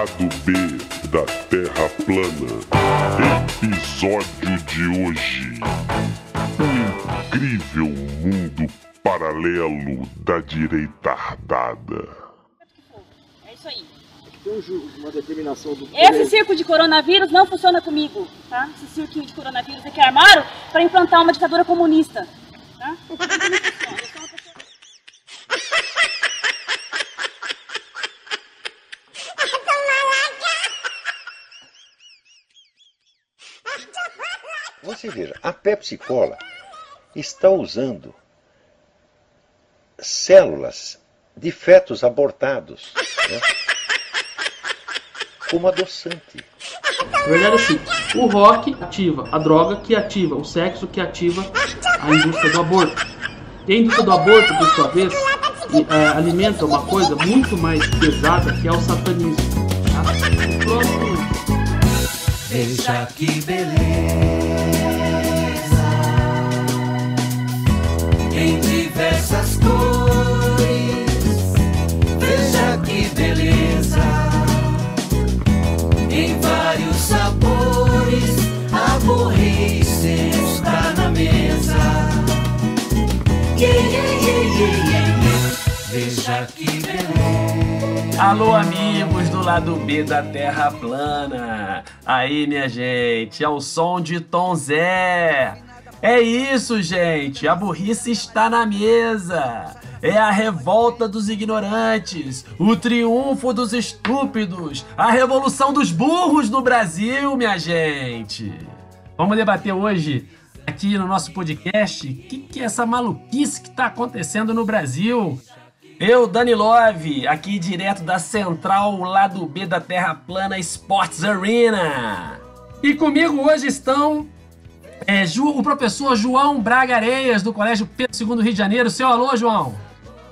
Lado B da Terra plana. Episódio de hoje. O incrível mundo paralelo da direita ardada. É isso aí. Tem um uma determinação do Esse circo de coronavírus não funciona comigo, tá? Esse cirquinho de coronavírus é que armaram para implantar uma ditadura comunista, tá? Não funciona, eu sou uma pessoa- Você veja, a Pepsi Cola está usando células de fetos abortados né, como adoçante. Na verdade, assim, o rock ativa a droga, que ativa o sexo, que ativa a indústria do aborto. E a indústria do aborto, por sua vez, e, é, alimenta uma coisa muito mais pesada que é o satanismo. Tá? O próximo Veja que beleza diversas cores. Veja que beleza em vários sabores. Aborrecer está na mesa. Yeah, yeah, yeah. Veja que beleza. Alô, amigos do lado B da Terra Plana. Aí, minha gente, é o som de Tom Zé. É isso, gente. A burrice está na mesa. É a revolta dos ignorantes, o triunfo dos estúpidos, a revolução dos burros no Brasil, minha gente. Vamos debater hoje aqui no nosso podcast o que, que é essa maluquice que está acontecendo no Brasil. Eu, Dani Love, aqui direto da central lado B da Terra Plana Sports Arena. E comigo hoje estão é, Ju- o professor João Braga Areias, do Colégio Pedro II do Rio de Janeiro. Seu alô, João.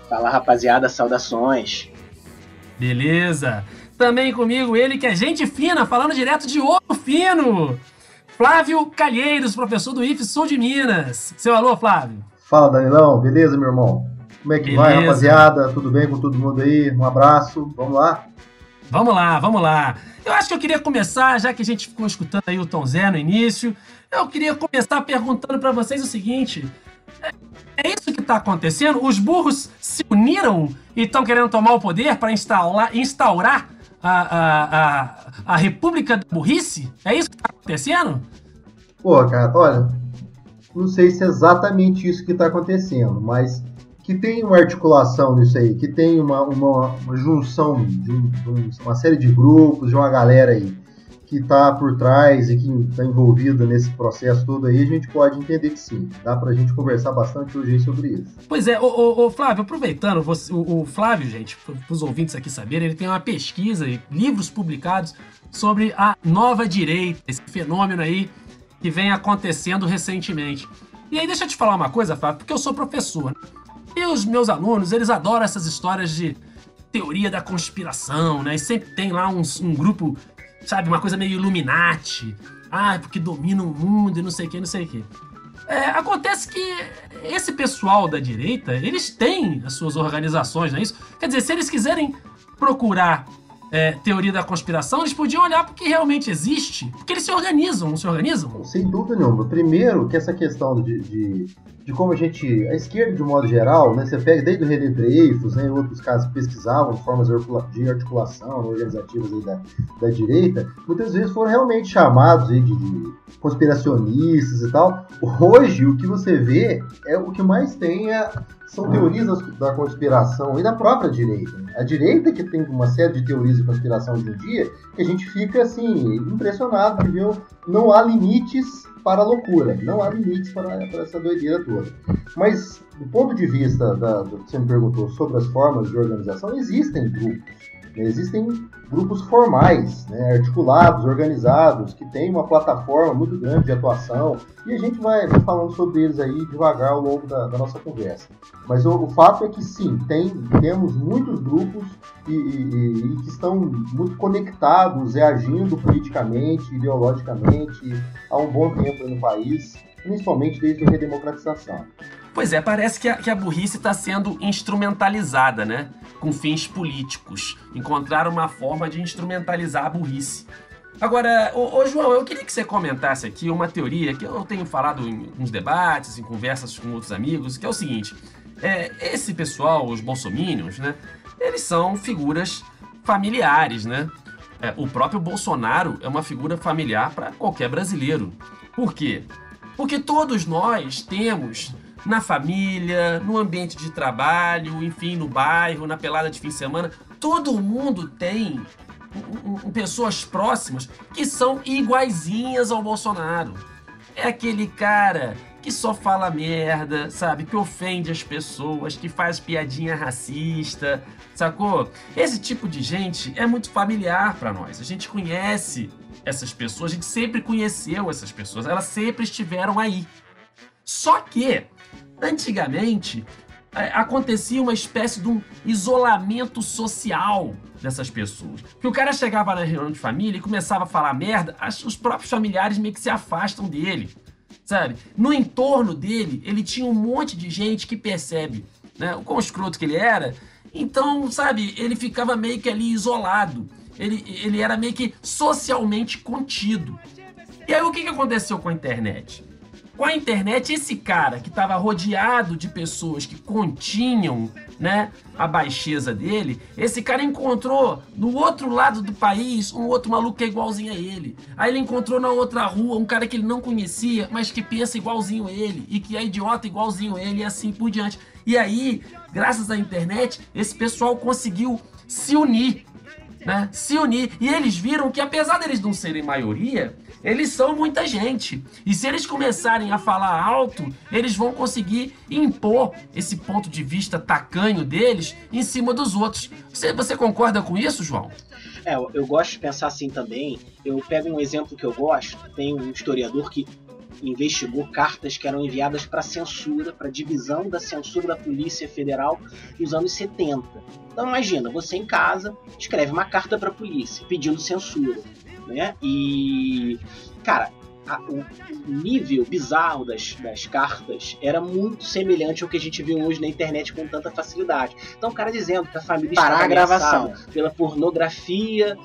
Fala rapaziada, saudações. Beleza. Também comigo ele que é gente fina, falando direto de Ouro Fino. Flávio Calheiros, professor do IF Sul de Minas. Seu alô, Flávio. Fala Danilão, beleza meu irmão? Como é que vai Beleza. rapaziada? Tudo bem com todo mundo aí? Um abraço, vamos lá? Vamos lá, vamos lá. Eu acho que eu queria começar, já que a gente ficou escutando aí o Tom Zé no início, eu queria começar perguntando pra vocês o seguinte: é, é isso que tá acontecendo? Os burros se uniram e estão querendo tomar o poder para instaurar, instaurar a, a, a, a República da Burrice? É isso que tá acontecendo? Pô, cara, olha, não sei se é exatamente isso que está acontecendo, mas que tem uma articulação nisso aí, que tem uma, uma, uma junção de, um- de um- uma série de grupos, de uma galera aí que está por trás e que está envolvida nesse processo todo aí, a gente pode entender que sim. Dá pra gente conversar bastante hoje sobre isso. Pois é, ô, Flávio, aproveitando, você- o, o Flávio, gente, para os ouvintes aqui saberem, ele tem uma pesquisa e livros publicados sobre a nova direita, esse fenômeno aí que vem acontecendo recentemente. E aí, deixa eu te falar uma coisa, Flávio, porque eu sou professor. né? E os meus alunos, eles adoram essas histórias de teoria da conspiração, né? E sempre tem lá um, um grupo, sabe, uma coisa meio Illuminati. Ah, porque domina o mundo e não sei o que, não sei o que. É, acontece que esse pessoal da direita, eles têm as suas organizações, não é isso? Quer dizer, se eles quiserem procurar é, teoria da conspiração, eles podiam olhar porque realmente existe, porque eles se organizam, não se organizam? Sem dúvida nenhuma. Primeiro, que essa questão de, de, de como a gente. A esquerda, de modo geral, né, você pega desde o René Dreyfus, né, outros casos que pesquisavam formas de articula- de articulação organizativas da, da direita, muitas vezes foram realmente chamados de, de conspiracionistas e tal. Hoje, o que você vê é o que mais tem é, são teorias da conspiração e da própria direita. né? A direita que tem uma série de teorias de conspiração hoje em dia que a gente fica assim, impressionado de ver não há limites para a loucura, não há limites para, para essa doideira toda. Mas, do ponto de vista da, do que você me perguntou sobre as formas de organização, existem grupos. Existem grupos formais, né, articulados, organizados, que têm uma plataforma muito grande de atuação, e a gente vai, falando sobre eles aí devagar ao longo da, da nossa conversa. Mas o, o fato é que sim, tem, temos muitos grupos e, e- e que estão muito conectados e agindo politicamente, ideologicamente há um bom tempo no país, principalmente desde a redemocratização. Pois é, parece que a, que a burrice está sendo instrumentalizada, né? Com fins políticos. Encontraram uma forma de instrumentalizar a burrice. Agora, ô, ô, João, eu queria que você comentasse aqui uma teoria que eu tenho falado em uns debates, em conversas com outros amigos, que é o seguinte: é, esse pessoal, os bolsomínios, né? Eles são figuras familiares, né? É, o próprio Bolsonaro é uma figura familiar para qualquer brasileiro. Por quê? Porque todos nós temos na família, no ambiente de trabalho, enfim, no bairro, na pelada de fim de semana, todo mundo tem pessoas próximas que são iguaizinhas ao Bolsonaro. É aquele cara que só fala merda, sabe? Que ofende as pessoas, que faz piadinha racista, sacou? Esse tipo de gente é muito familiar para nós. A gente conhece essas pessoas, a gente sempre conheceu essas pessoas, elas sempre estiveram aí. Só que, antigamente, é, acontecia uma espécie de um isolamento social dessas pessoas. Que o cara chegava na reunião de família e começava a falar merda, os próprios familiares meio que se afastam dele, sabe? No entorno dele, ele tinha um monte de gente que percebe, né, o quão escroto que ele era. Então, sabe, ele ficava meio que ali isolado. Ele, ele era meio que socialmente contido. E aí o que, que aconteceu com a internet? Com a internet, esse cara que estava rodeado de pessoas que continham né, a baixeza dele, esse cara encontrou no outro lado do país um outro maluco que é igualzinho a ele. Aí ele encontrou na outra rua um cara que ele não conhecia, mas que pensa igualzinho a ele e que é idiota igualzinho a ele e assim por diante. E aí, graças à internet, esse pessoal conseguiu se unir, né? Se unir. E eles viram que apesar deles não serem maioria, eles são muita gente. E se eles começarem a falar alto, eles vão conseguir impor esse ponto de vista tacanho deles em cima dos outros. Você, você concorda com isso, João? É, eu gosto de pensar assim também. Eu pego um exemplo que eu gosto. Tem um historiador que investigou cartas que eram enviadas para censura, para divisão da censura da Polícia Federal nos anos 70. Então imagina, você em casa escreve uma carta para a polícia pedindo censura né? E, cara, a, o, nível bizarro das, das cartas era muito semelhante ao que a gente vê hoje na internet com tanta facilidade. Então, o cara dizendo que a família Parar a gravação pela pornografia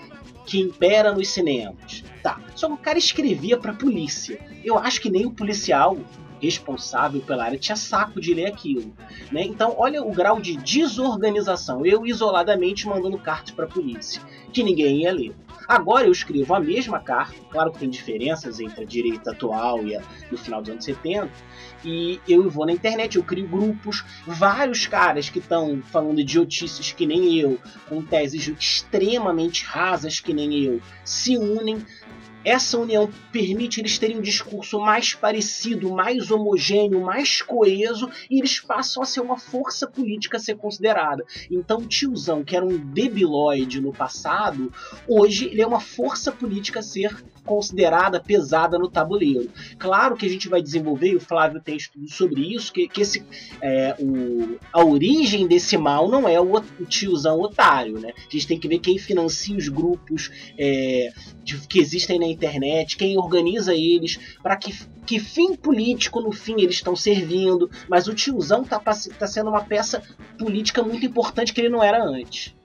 que impera nos cinemas. Tá. Só que o cara escrevia pra polícia. Eu acho que nem o policial responsável pela área tinha saco de ler aquilo. Né? Então, olha o grau de desorganização. Eu isoladamente mandando cartas para a polícia, que ninguém ia ler. Agora eu escrevo a mesma carta, claro que tem diferenças entre a direita atual e a do final dos anos 70, e eu vou na internet, eu crio grupos, vários caras que estão falando idiotices que nem eu, com teses extremamente rasas que nem eu, se unem essa união permite eles terem um discurso mais parecido, mais homogêneo, mais coeso, e eles passam a ser uma força política a ser considerada. Então, tiozão, que era um debilóide no passado, hoje ele é uma força política a ser considerada pesada no tabuleiro. Claro que a gente vai desenvolver, e o Flávio tem estudo sobre isso, que, que esse, é, o, a origem desse mal não é o, o, tiozão otário. Né? A gente tem que ver quem financia os grupos é, de, que existem na internet, quem organiza eles, para que, que fim político no fim eles estão servindo. Mas o tiozão está tá sendo uma peça política muito importante que ele não era antes.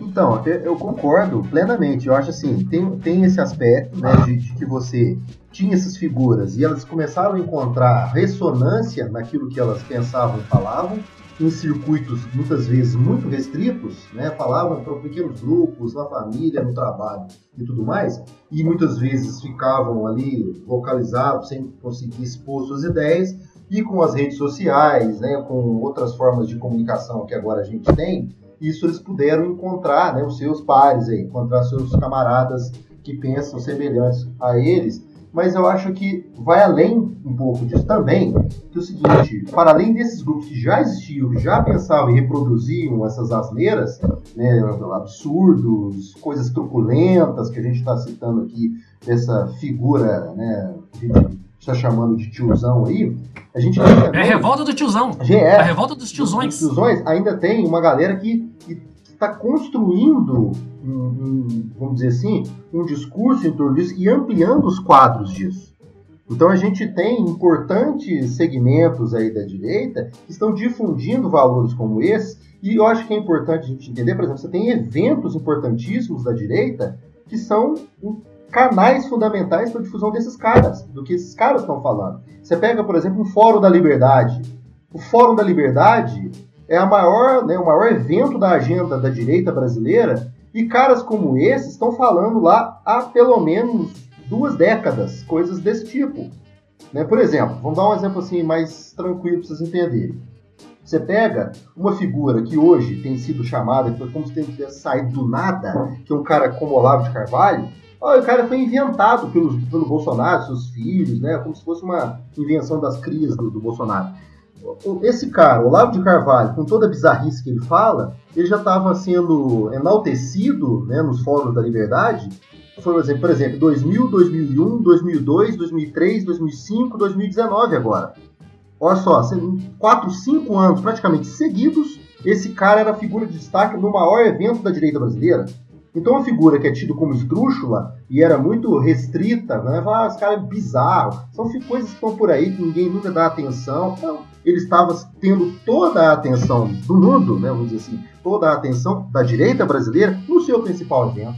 Então, eu concordo plenamente. Eu acho assim, tem, tem esse aspecto né, de, de, que você tinha essas figuras e elas começaram a encontrar ressonância naquilo que elas pensavam e falavam, em circuitos muitas vezes muito restritos, né, falavam para pequenos grupos, na família, no trabalho e tudo mais, e muitas vezes ficavam ali localizados sem conseguir expor suas ideias, e com as redes sociais, né, com outras formas de comunicação que agora a gente tem, isso eles puderam encontrar né, os seus pares aí, encontrar seus camaradas que pensam semelhantes a eles. Mas eu acho que vai além um pouco disso também, que é o seguinte, para além desses grupos que já existiam, já pensavam e reproduziam essas asneiras, né, absurdos, coisas truculentas que a gente está citando aqui, dessa figura né, gente está chamando de tiozão aí, a gente É a revolta do tiozão. É, a revolta dos tiozões. Dos tiozões ainda tem uma galera que está construindo, um, um, vamos dizer assim, um discurso em torno disso e ampliando os quadros disso. Então a gente tem importantes segmentos aí da direita que estão difundindo valores como esse, e eu acho que é importante a gente entender, por exemplo, você tem eventos importantíssimos da direita que são canais fundamentais para a difusão desses caras, do que esses caras estão falando. Você pega, por exemplo, o Fórum da Liberdade. O Fórum da Liberdade é a maior, né, o maior evento da agenda da direita brasileira e caras como esse estão falando lá há pelo menos duas décadas, coisas desse tipo. Né? Por exemplo, vamos dar um exemplo assim mais tranquilo para vocês entenderem. Você pega uma figura que hoje tem sido chamada, como se tivesse saído do nada, que é um cara como Olavo de Carvalho, o cara foi inventado pelo, pelo Bolsonaro, seus filhos, né? Como se fosse uma invenção das crias do, do Bolsonaro. Esse cara, Olavo de Carvalho, com toda a bizarrice que ele fala, ele já estava sendo enaltecido né, nos fóruns da liberdade. Por exemplo, por exemplo, 2000, 2001, 2002, 2003, 2005, 2019 agora. Olha só, 4, 5 anos praticamente seguidos, esse cara era figura de destaque no maior evento da direita brasileira. Então, uma figura que é tida como esdrúxula e era muito restrita, né? Ah, esse cara é bizarro. São coisas que estão por aí que ninguém nunca dá atenção. Então, ele estava tendo toda a atenção do mundo, né? Vamos dizer assim, toda a atenção da direita brasileira no seu principal evento.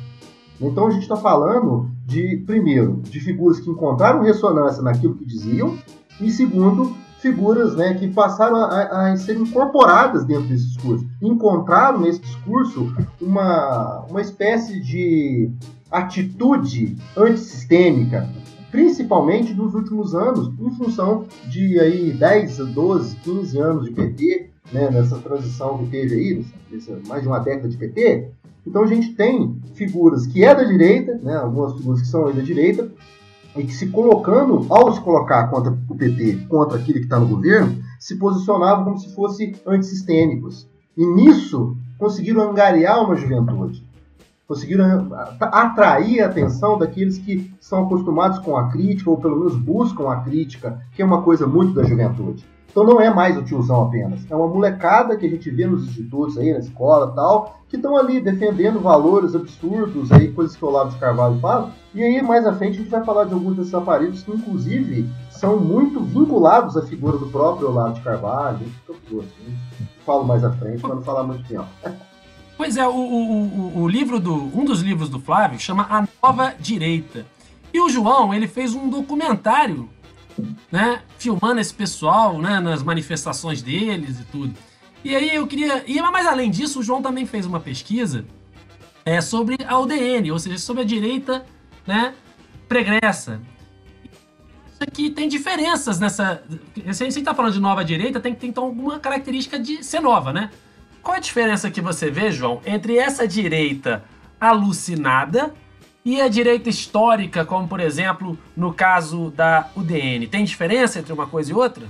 Então, a gente está falando de, primeiro, de figuras que encontraram ressonância naquilo que diziam, e segundo, figuras né, que passaram a, a, ser incorporadas dentro desse discurso. Encontraram nesse discurso uma, uma espécie de atitude antissistêmica, principalmente nos últimos anos, em função de aí 10, 12, 15 anos de PT, né, nessa transição que teve aí, nessa, mais de uma década de PT. Então a gente tem figuras que é da direita, né, algumas figuras que são da direita, e que se colocando, ao se colocar contra o PT, contra aquele que está no governo, se posicionavam como se fossem antissistêmicos. E nisso conseguiram angariar uma juventude. Conseguiram atrair a atenção daqueles que são acostumados com a crítica, ou pelo menos buscam a crítica, que é uma coisa muito da juventude. Então não é mais o tiozão apenas. É uma molecada que a gente vê nos institutos aí, na escola tal, que estão ali defendendo valores absurdos, aí, coisas que o Olavo de Carvalho fala. E aí, mais à frente, a gente vai falar de alguns desses aparelhos que, inclusive, são muito vinculados à figura do próprio Olavo de Carvalho. Assim. Falo mais à frente, para não falar muito tempo. Pois é, o, o, o, livro do. Um dos livros do Flávio chama A Nova Direita. E o João, ele fez um documentário né, filmando esse pessoal, né, nas manifestações deles e tudo. E aí eu queria, e mais além disso, o João também fez uma pesquisa é, sobre a UDN, ou seja, sobre a direita, né, pregressa. Isso aqui tem diferenças nessa. Se a gente está falando de nova direita, tem que ter então alguma característica de ser nova, né? Qual a diferença que você vê, João, entre essa direita alucinada e a direita histórica, como por exemplo no caso da UDN, tem diferença entre uma coisa e outra?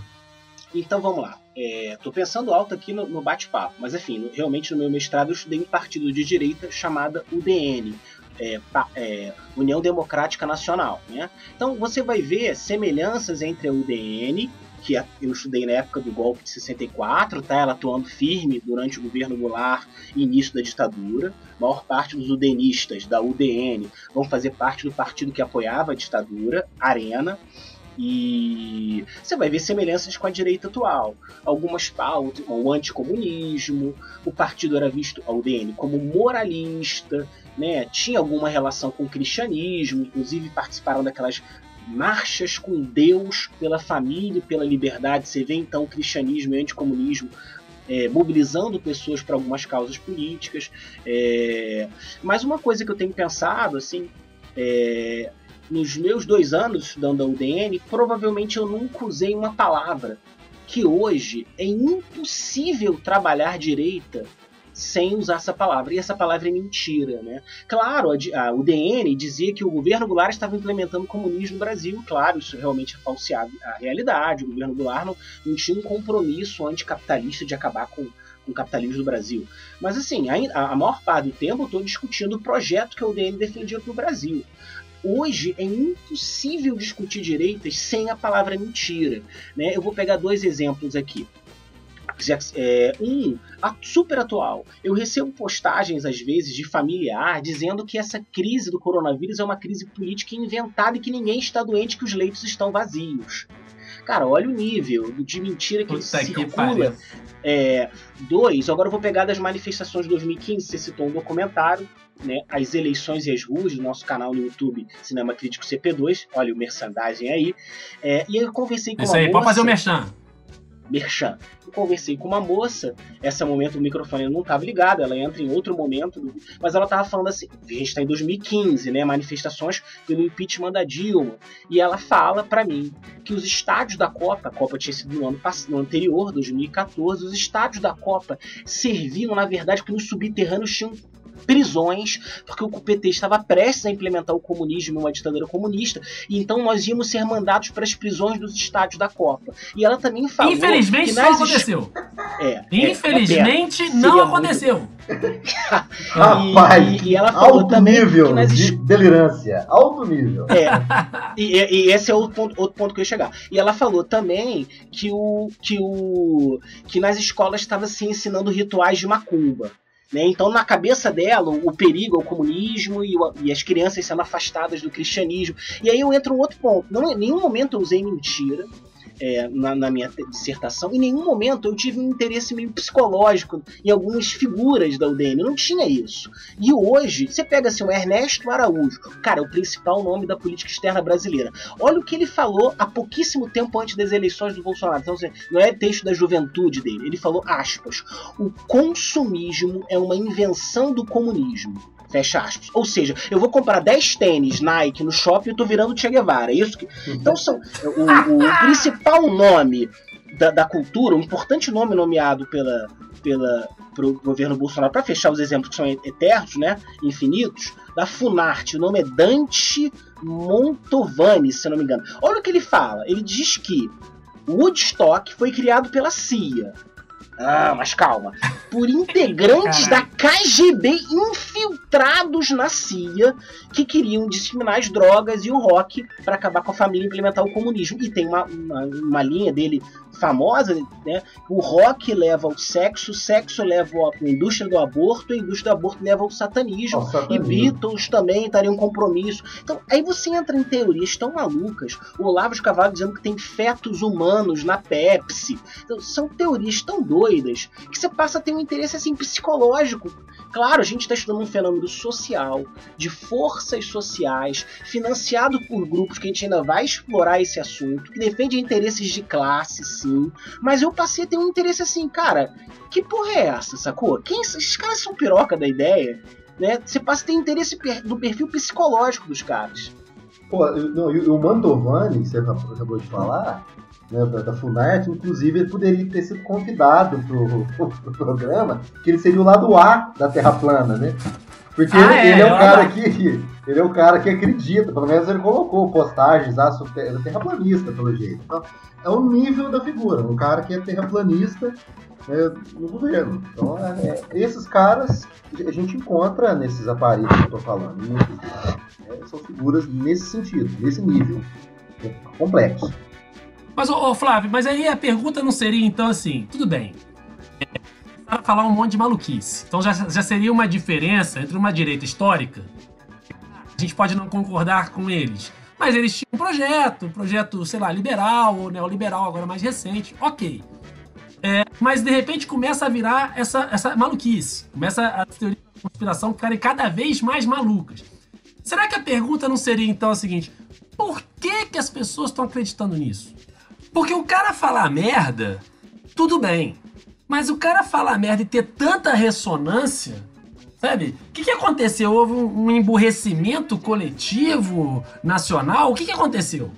Então vamos lá. Estou é, pensando alto aqui no, no bate-papo, mas enfim, no, realmente no meu mestrado eu estudei um partido de direita chamada UDN, é, é, União Democrática Nacional. Né? Então você vai ver semelhanças entre a UDN que eu estudei na época do golpe de 64, tá? Ela atuando firme durante o governo Goulart e início da ditadura. A maior parte dos udenistas da UDN vão fazer parte do partido que apoiava a ditadura, Arena. E você vai ver semelhanças com a direita atual. Algumas pautas, o anticomunismo, o partido era visto, a UDN, como moralista, né? tinha alguma relação com o cristianismo, inclusive participaram daquelas marchas com Deus pela família e pela liberdade. Você vê então o cristianismo e o anticomunismo é, mobilizando pessoas para algumas causas políticas. É... Mas uma coisa que eu tenho pensado, assim, é... nos meus dois anos estudando a UDN, provavelmente eu nunca usei uma palavra que hoje é impossível trabalhar direita sem usar essa palavra. E essa palavra é mentira, né? Claro, a, a, o DN dizia que o governo Goulart estava implementando comunismo no Brasil. Claro, isso realmente é falseado a realidade. O governo Goulart não, não tinha um compromisso anticapitalista de acabar com, com o capitalismo do Brasil. Mas assim, a, a maior parte do tempo eu estou discutindo o projeto que o DN defendia para o Brasil. Hoje é impossível discutir direitas sem a palavra mentira. Né? Eu vou pegar dois exemplos aqui É, um, a- super atual. Eu recebo postagens, às vezes, de familiar dizendo que essa crise do coronavírus é uma crise política inventada e que ninguém está doente, que os leitos estão vazios. Cara, olha o nível de mentira que Puta que circula pariu. é, dois, agora eu vou pegar das manifestações de 2015, você citou um documentário, né? As eleições e as ruas, do nosso canal no YouTube, Cinema Crítico CP2, olha o merchandising aí. É, e eu conversei com Isso aí, moça. pode fazer o merchan. Merchan. Eu conversei com uma moça, esse momento o microfone não estava ligado, ela entra em outro momento, mas ela estava falando assim, a gente está em 2015, né, manifestações pelo impeachment da Dilma, e ela fala para mim que os estádios da Copa, a Copa tinha sido no ano, no anterior, 2014, os estádios da Copa serviam, na verdade, que nos subterrâneos tinham prisões, porque o PT estava prestes a implementar o comunismo, uma ditadura comunista, e então nós íamos ser mandados para as prisões dos estádios da Copa. E ela também falou Infelizmente que nas aconteceu. É, é, Infelizmente Seria não muito- aconteceu. Rapaz, e, e ela falou alto também nível que nas de delirância. Alto nível. É, e, e- e esse é outro ponto, outro ponto que eu ia chegar. E ela falou também que o que o que nas escolas estava se ensinando rituais de macumba. Né? Então, na cabeça dela, o perigo é o comunismo e, o- e as crianças sendo afastadas do cristianismo. E aí eu entro um outro ponto. Não, em nenhum momento eu usei mentira é, na, na minha dissertação. Em nenhum momento eu tive um interesse meio psicológico em algumas figuras da UDN. Não tinha isso. E hoje, você pega assim, o Ernesto Araújo, cara, é o principal nome da política externa brasileira. Olha o que ele falou há pouquíssimo tempo antes das eleições do Bolsonaro. Então, assim, não é texto da juventude dele. Ele falou, aspas, o consumismo é uma invenção do comunismo. Fecha aspas. Ou seja, eu vou comprar 10 tênis Nike no shopping e eu tô virando Che Guevara. É isso que. Então são. O, o principal nome da, da cultura, um importante nome nomeado pela, pela, pro governo Bolsonaro, para fechar os exemplos que são eternos, né? Infinitos, da Funarte. O nome é Dante Montovani, se não me engano. Olha o que ele fala. Ele diz que Woodstock foi criado pela CIA. Ah, mas calma. Por integrantes da KGB infiltrados na CIA que queriam disseminar as drogas e o rock para acabar com a família e implementar o comunismo. E tem uma, uma, uma linha dele famosa, né? O rock leva ao sexo, o sexo leva à indústria do aborto, a indústria do aborto leva ao satanismo. Ao E satanismo. Beatles também estariam um compromisso. Então, aí você entra em teorias tão malucas. O Olavo de Carvalho dizendo que tem fetos humanos na Pepsi. Então, são teorias tão doidas que você passa a ter um interesse assim psicológico. Claro, a gente está estudando um fenômeno social, de forças sociais, financiado por grupos que a gente ainda vai explorar esse assunto, que defende interesses de classe, sim. Mas eu passei a ter um interesse assim, cara, que porra é essa, sacou? Quem, esses caras são piroca da ideia, né? Você passa a ter interesse do perfil psicológico dos caras. Pô, eu- não, o Mantovani, que você acabou de falar, né, da, da Funarte, inclusive ele poderia ter sido convidado pro, pro programa, que ele seria o lado A da Terra plana, né? Porque Ah, ele, é, ele é o olha cara que. Ele é o cara que acredita, pelo menos ele colocou postagens ah, sobre terra- terraplanista, pelo jeito. Então, é o nível da figura, um cara que é terraplanista né, no governo. Então, é- é- esses caras a gente encontra nesses aparelhos que eu tô falando. muitos deles. É, são figuras nesse sentido, nesse nível. É complexo. Mas, ô, ô, Flávio, mas aí a pergunta não seria então assim, tudo bem. Falar um monte de maluquice. Então já, já seria uma diferença entre uma direita histórica. A gente pode não concordar com eles. Mas eles tinham um projeto, um projeto, sei lá, liberal ou neoliberal, agora mais recente. Ok. É, mas de repente começa a virar essa, essa maluquice. Começa as teorias da conspiração ficarem cada vez mais malucas. Será que a pergunta não seria então a seguinte: por que, que as pessoas estão acreditando nisso? Porque o cara falar merda, tudo bem. Mas o cara falar merda e ter tanta ressonância, sabe? O que, que aconteceu? Houve um, um emburrecimento coletivo, nacional? O que, que aconteceu?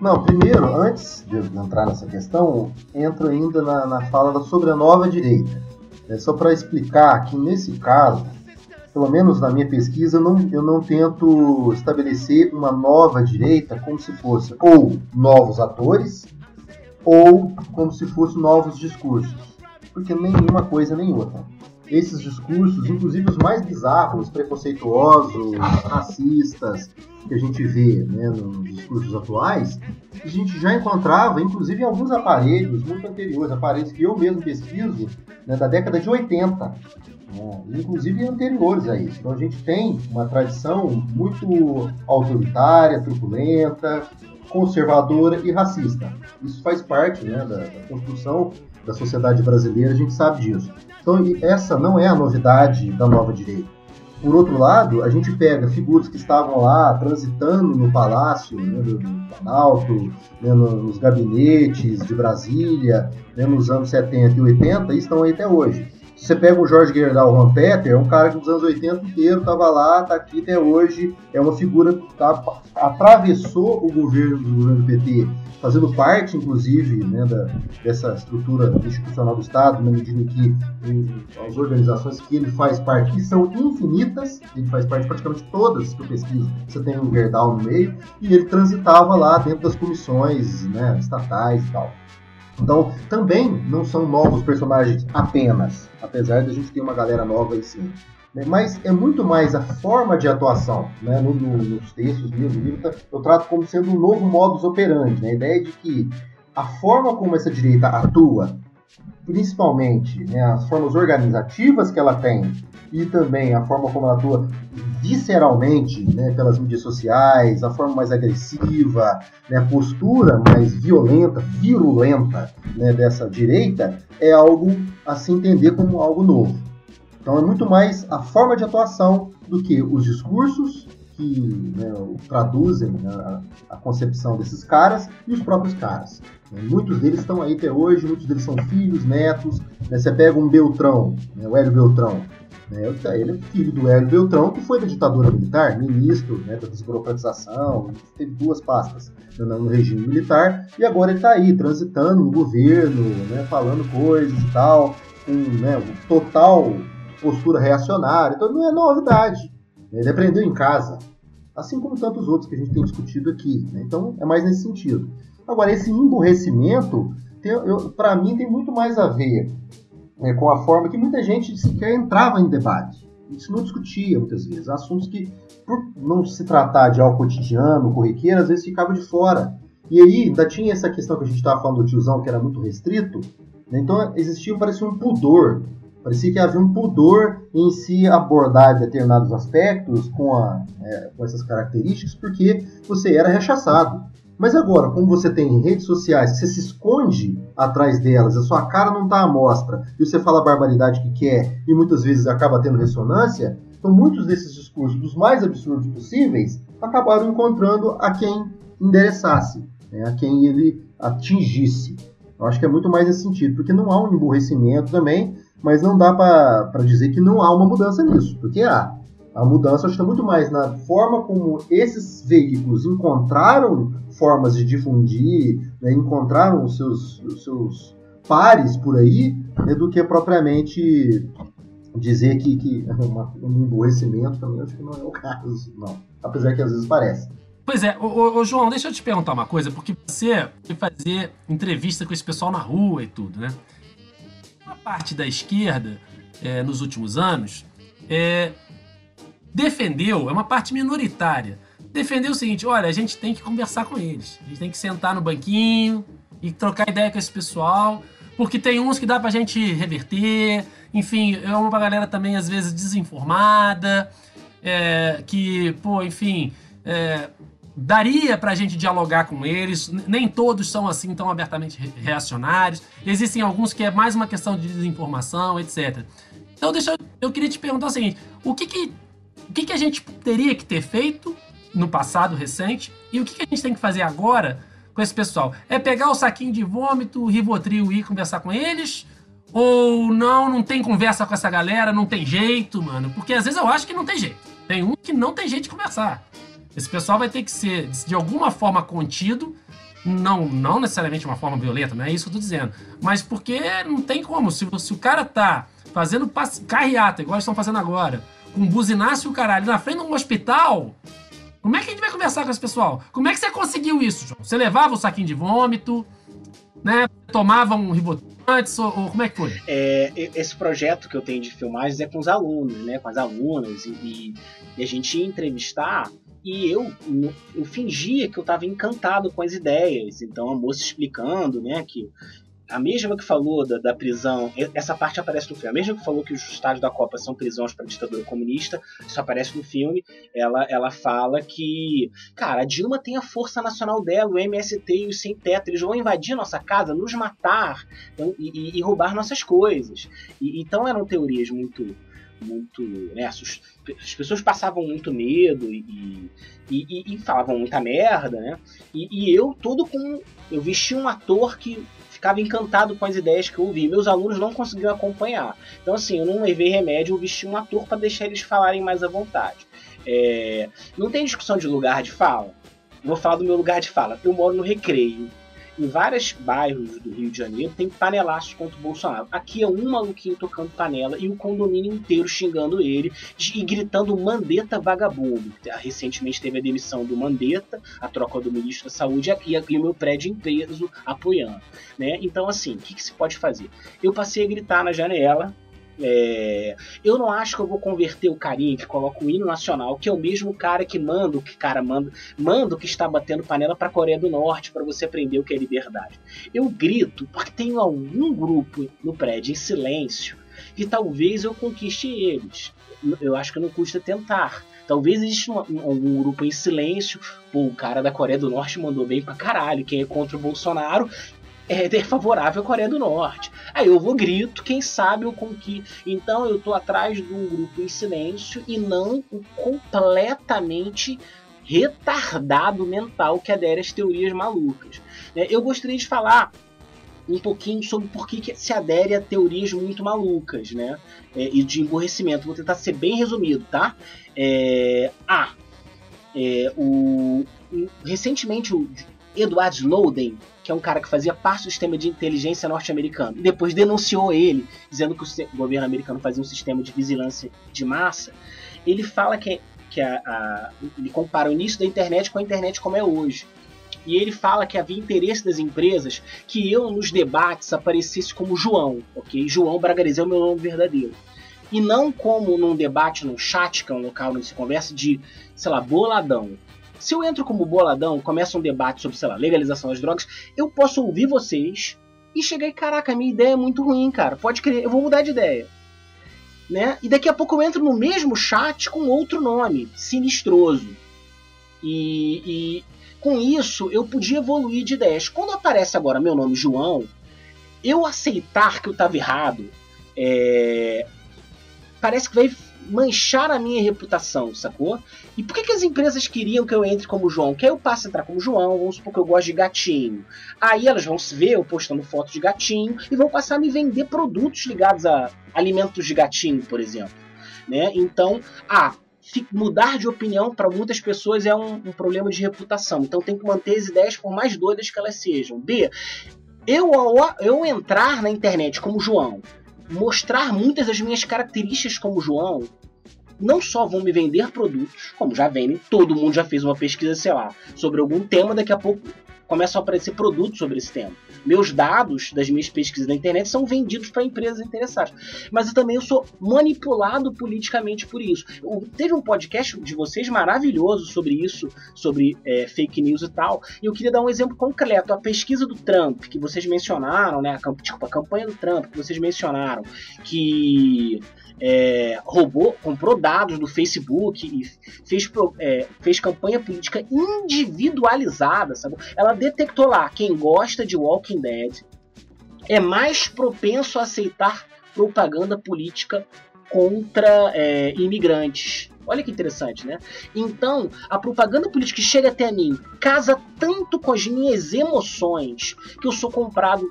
Não, primeiro, antes de entrar nessa questão, entro ainda na, na fala sobre a nova direita. É só para explicar que nesse caso, pelo menos na minha pesquisa, eu não, eu não tento estabelecer uma nova direita como se fosse ou novos atores ou como se fossem novos discursos. Porque nenhuma coisa nem outra. esses discursos, inclusive os mais bizarros, preconceituosos, racistas, que a gente vê né, nos discursos atuais, a gente já encontrava, inclusive, em alguns aparelhos muito anteriores, aparelhos que eu mesmo pesquiso, né, da década de 80, né, inclusive anteriores a isso. Então a gente tem uma tradição muito autoritária, truculenta, conservadora e racista. Isso faz parte né, da, da construção da sociedade brasileira, a gente sabe disso. Então, essa não é a novidade da nova direita. Por outro lado, a gente pega figuras que estavam lá transitando no palácio né, do Planalto, né, nos gabinetes de Brasília, né, nos anos 70 e 80, e estão aí até hoje. Você pega o Jorge Gerdau Van Peter, é um cara que nos anos 80 inteiro estava lá, está aqui até hoje, é uma figura que tá, atravessou o governo do governo PT fazendo parte, inclusive, né, da, dessa estrutura institucional do Estado, na medida em que em, as organizações que ele faz parte, que são infinitas, ele faz parte de praticamente todas que eu pesquiso, você tem um Gerdau no meio, e ele transitava lá dentro das comissões né, estatais e tal. Então, também não são novos personagens apenas, apesar de a gente ter uma galera nova aí sim. Né? Mas é muito mais a forma de atuação. Né? No, no, nos textos, no livro, eu trato como sendo um novo modus operandi. Né? A ideia de que a forma como essa direita atua, principalmente né, as formas organizativas que ela tem e também a forma como ela atua visceralmente né, pelas mídias sociais, a forma mais agressiva, né, a postura mais violenta, virulenta né, dessa direita, é algo a se entender como algo novo. Então é muito mais a forma de atuação do que os discursos que né, traduzem né, a, a, concepção desses caras e os próprios caras. Né. Muitos deles estão aí até hoje, muitos deles são filhos, netos. Né. Você pega um Beltrão, né, o Hélio Beltrão. Né, ele é filho do Hélio Beltrão, que foi da ditadura militar, ministro né, da desburocratização, teve duas pastas no regime militar, e agora ele está aí, transitando no governo, né, falando coisas e tal, com né, total postura reacionária, então não é novidade. Ele aprendeu em casa, assim como tantos outros que a gente tem discutido aqui. Né? Então é mais nesse sentido. Agora, esse emburrecimento, para mim, tem muito mais a ver né, com a forma que muita gente sequer entrava em debate. Isso não discutia muitas vezes. Assuntos que, por não se tratar de algo cotidiano, corriqueiro, às vezes ficava de fora. E aí ainda tinha essa questão que a gente estava falando do tiozão, que era muito restrito. Né? Então existia, parecia um pudor Parecia que havia um pudor em se abordar determinados aspectos com, a, é, com essas características, porque você era rechaçado. Mas agora, como você tem redes sociais, você se esconde atrás delas, a sua cara não está à mostra, e você fala a barbaridade que quer e muitas vezes acaba tendo ressonância, então muitos desses discursos, dos mais absurdos possíveis, acabaram encontrando a quem endereçasse, né, a quem ele atingisse. Eu acho que é muito mais nesse sentido, porque não há um emburrecimento também, mas não dá para dizer que não há uma mudança nisso, porque há. A mudança está muito mais na forma como esses veículos encontraram formas de difundir, né, encontraram os seus, os seus pares por aí, né, do que propriamente dizer que, que uma, um emborrecimento também acho que não é o caso, não. Apesar que às vezes parece. Pois é, ô, ô, João, deixa eu te perguntar uma coisa, porque você foi fazer entrevista com esse pessoal na rua e tudo, né? Parte da esquerda, é, nos últimos anos, é, defendeu, é uma parte minoritária, defendeu o seguinte: olha, a gente tem que conversar com eles, a gente tem que sentar no banquinho e trocar ideia com esse pessoal, porque tem uns que dá pra gente reverter, enfim, é uma galera também às vezes desinformada, é, que, pô, enfim, é, daria para a gente dialogar com eles. Nem todos são assim tão abertamente reacionários. Existem alguns que é mais uma questão de desinformação, etc. Então, deixa eu, queria te perguntar o seguinte: o que que, o que que a gente teria que ter feito no passado recente e o que, que a gente tem que fazer agora com esse pessoal? É pegar o saquinho de vômito, o Rivotril e ir conversar com eles? Ou não, não tem conversa com essa galera, não tem jeito, mano? Porque às vezes eu acho que não tem jeito. Tem um que não tem jeito de conversar. Esse pessoal vai ter que ser, de alguma forma, contido. Não, não necessariamente uma forma violenta, não é isso que eu tô dizendo. Mas porque não tem como. Se, se o cara tá fazendo carreata, igual estão fazendo agora, com buzinaço e o caralho na frente de um hospital, como é que a gente vai conversar com esse pessoal? Como é que você conseguiu isso, João? Você levava o saquinho de vômito, né? Tomava um ribotril antes, ou, ou como é que foi? É, esse projeto que eu tenho de filmagens é com os alunos, né? Com as alunas, e- e a gente ia entrevistar. E eu, eu fingia que eu estava encantado com as ideias. Então a moça explicando, né, que a mesma que falou da, da prisão, essa parte aparece no filme, a mesma que falou que os estádios da Copa são prisões para ditadura comunista, isso aparece no filme, ela, ela fala que, cara, a Dilma tem a força nacional dela, o MST e os sem teto, eles vão invadir nossa casa, nos matar então, e, e- e roubar nossas coisas. E- então eram teorias muito muito né, as pessoas passavam muito medo e, e, e- e falavam muita merda né e, e eu todo com eu vesti um ator que ficava encantado com as ideias que eu ouvi meus alunos não conseguiam acompanhar. Então assim eu não levei remédio eu vesti um ator para deixar eles falarem mais à vontade. É, não tem discussão de lugar de fala? Vou falar do meu lugar de fala eu moro no Recreio em vários bairros do Rio de Janeiro tem panelaço contra o Bolsonaro. Aqui é um maluquinho tocando panela e o condomínio inteiro xingando ele e gritando Mandetta vagabundo. Recentemente teve a demissão do Mandetta, a troca do ministro da Saúde e, e o meu prédio em peso apoiando. Né? Então, assim, o que, que se pode fazer? Eu passei a gritar na janela. É, eu não acho que eu vou converter o carinha que coloca o hino nacional, que é o mesmo cara que manda, o que cara manda, manda o que está batendo panela para a Coreia do Norte para você aprender o que é liberdade. Eu grito porque tem algum grupo no prédio em silêncio que talvez eu conquiste eles. Eu acho que não custa tentar. Talvez exista um, algum grupo em silêncio. Pô, o cara da Coreia do Norte mandou bem pra caralho. Quem é contra o Bolsonaro é, é favorável à Coreia do Norte. Aí eu vou grito, quem sabe eu conquisto. Então eu tô atrás de um grupo em silêncio e não o completamente retardado mental que adere às teorias malucas. né? Eu gostaria de falar um pouquinho sobre por que, que se adere a teorias muito malucas, né? É, e de emborrecimento. Vou tentar ser bem resumido, tá? É. É, o- recentemente o Edward Snowden, que é um cara que fazia parte do sistema de inteligência norte-americano, e depois denunciou ele, dizendo que o governo americano fazia um sistema de vigilância de massa, ele fala que, que a, a- ele compara o início da internet com a internet como é hoje. E ele fala que havia interesse das empresas que eu nos debates aparecesse como João, ok? João Bragarese é o meu nome verdadeiro. E não como num debate, num chat, que é um local onde se conversa, de, sei lá, boladão. Se eu entro como boladão, começa um debate sobre, sei lá, legalização das drogas, eu posso ouvir vocês e chegar e, caraca, minha ideia é muito ruim, cara. Pode crer, eu vou mudar de ideia. Né? E daqui a pouco eu entro no mesmo chat com outro nome, sinistroso. E, e com isso eu podia evoluir de ideias. Quando aparece agora meu nome João, eu aceitar que eu estava errado, é, parece que vai manchar a minha reputação, sacou? E por que, que as empresas queriam que eu entre como João? Que aí eu passe a entrar como João, vamos supor que eu gosto de gatinho. Aí elas vão se ver eu postando foto de gatinho e vão passar a me vender produtos ligados a alimentos de gatinho, por exemplo. Né? Então, ah, mudar de opinião para muitas pessoas é um, um problema de reputação. Então tem que manter as ideias por mais doidas que elas sejam. B, eu, ao eu entrar na internet como João, mostrar muitas das minhas características como João, não só vão me vender produtos, como já vendem, todo mundo já fez uma pesquisa, sei lá, sobre algum tema, daqui a pouco começam a aparecer produtos sobre esse tema. Meus dados das minhas pesquisas na internet são vendidos para empresas interessadas. Mas eu também eu sou manipulado politicamente por isso. Teve um podcast de vocês maravilhoso sobre isso, sobre é, fake news e tal. E eu queria dar um exemplo concreto. A pesquisa do Trump, que vocês mencionaram, né? A, desculpa, a campanha do Trump, que vocês mencionaram, que é, roubou, comprou dados do Facebook e fez, é, fez campanha política individualizada, sabe? Ela detectou lá quem gosta de Walking Dead é mais propenso a aceitar propaganda política contra é, imigrantes. Olha que interessante, né? Então, a propaganda política que chega até mim casa tanto com as minhas emoções que eu sou comprado,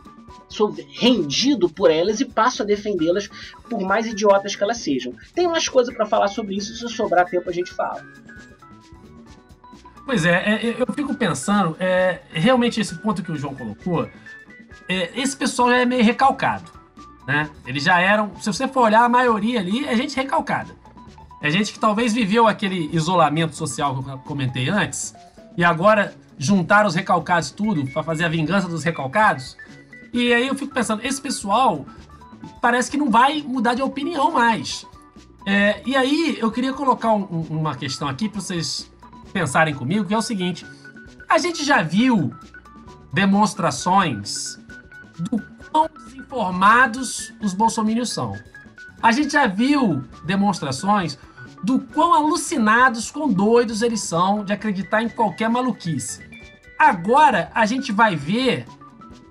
sou rendido por elas e passo a defendê-las por mais idiotas que elas sejam. Tem mais coisa para falar sobre isso, se sobrar tempo a gente fala. Pois é, é, eu fico pensando, é, realmente esse ponto que o João colocou, é, esse pessoal já é meio recalcado, né? Eles já eram, se você for olhar, a maioria ali é gente recalcada. É gente que talvez viveu aquele isolamento social que eu comentei antes, e agora juntaram os recalcados tudo para fazer a vingança dos recalcados, E aí eu fico pensando, esse pessoal parece que não vai mudar de opinião mais. É, e aí eu queria colocar um- uma questão aqui para vocês pensarem comigo, que é o seguinte: a gente já viu demonstrações do quão desinformados os bolsominions são. A gente já viu demonstrações do quão alucinados, quão doidos eles são de acreditar em qualquer maluquice. Agora a gente vai ver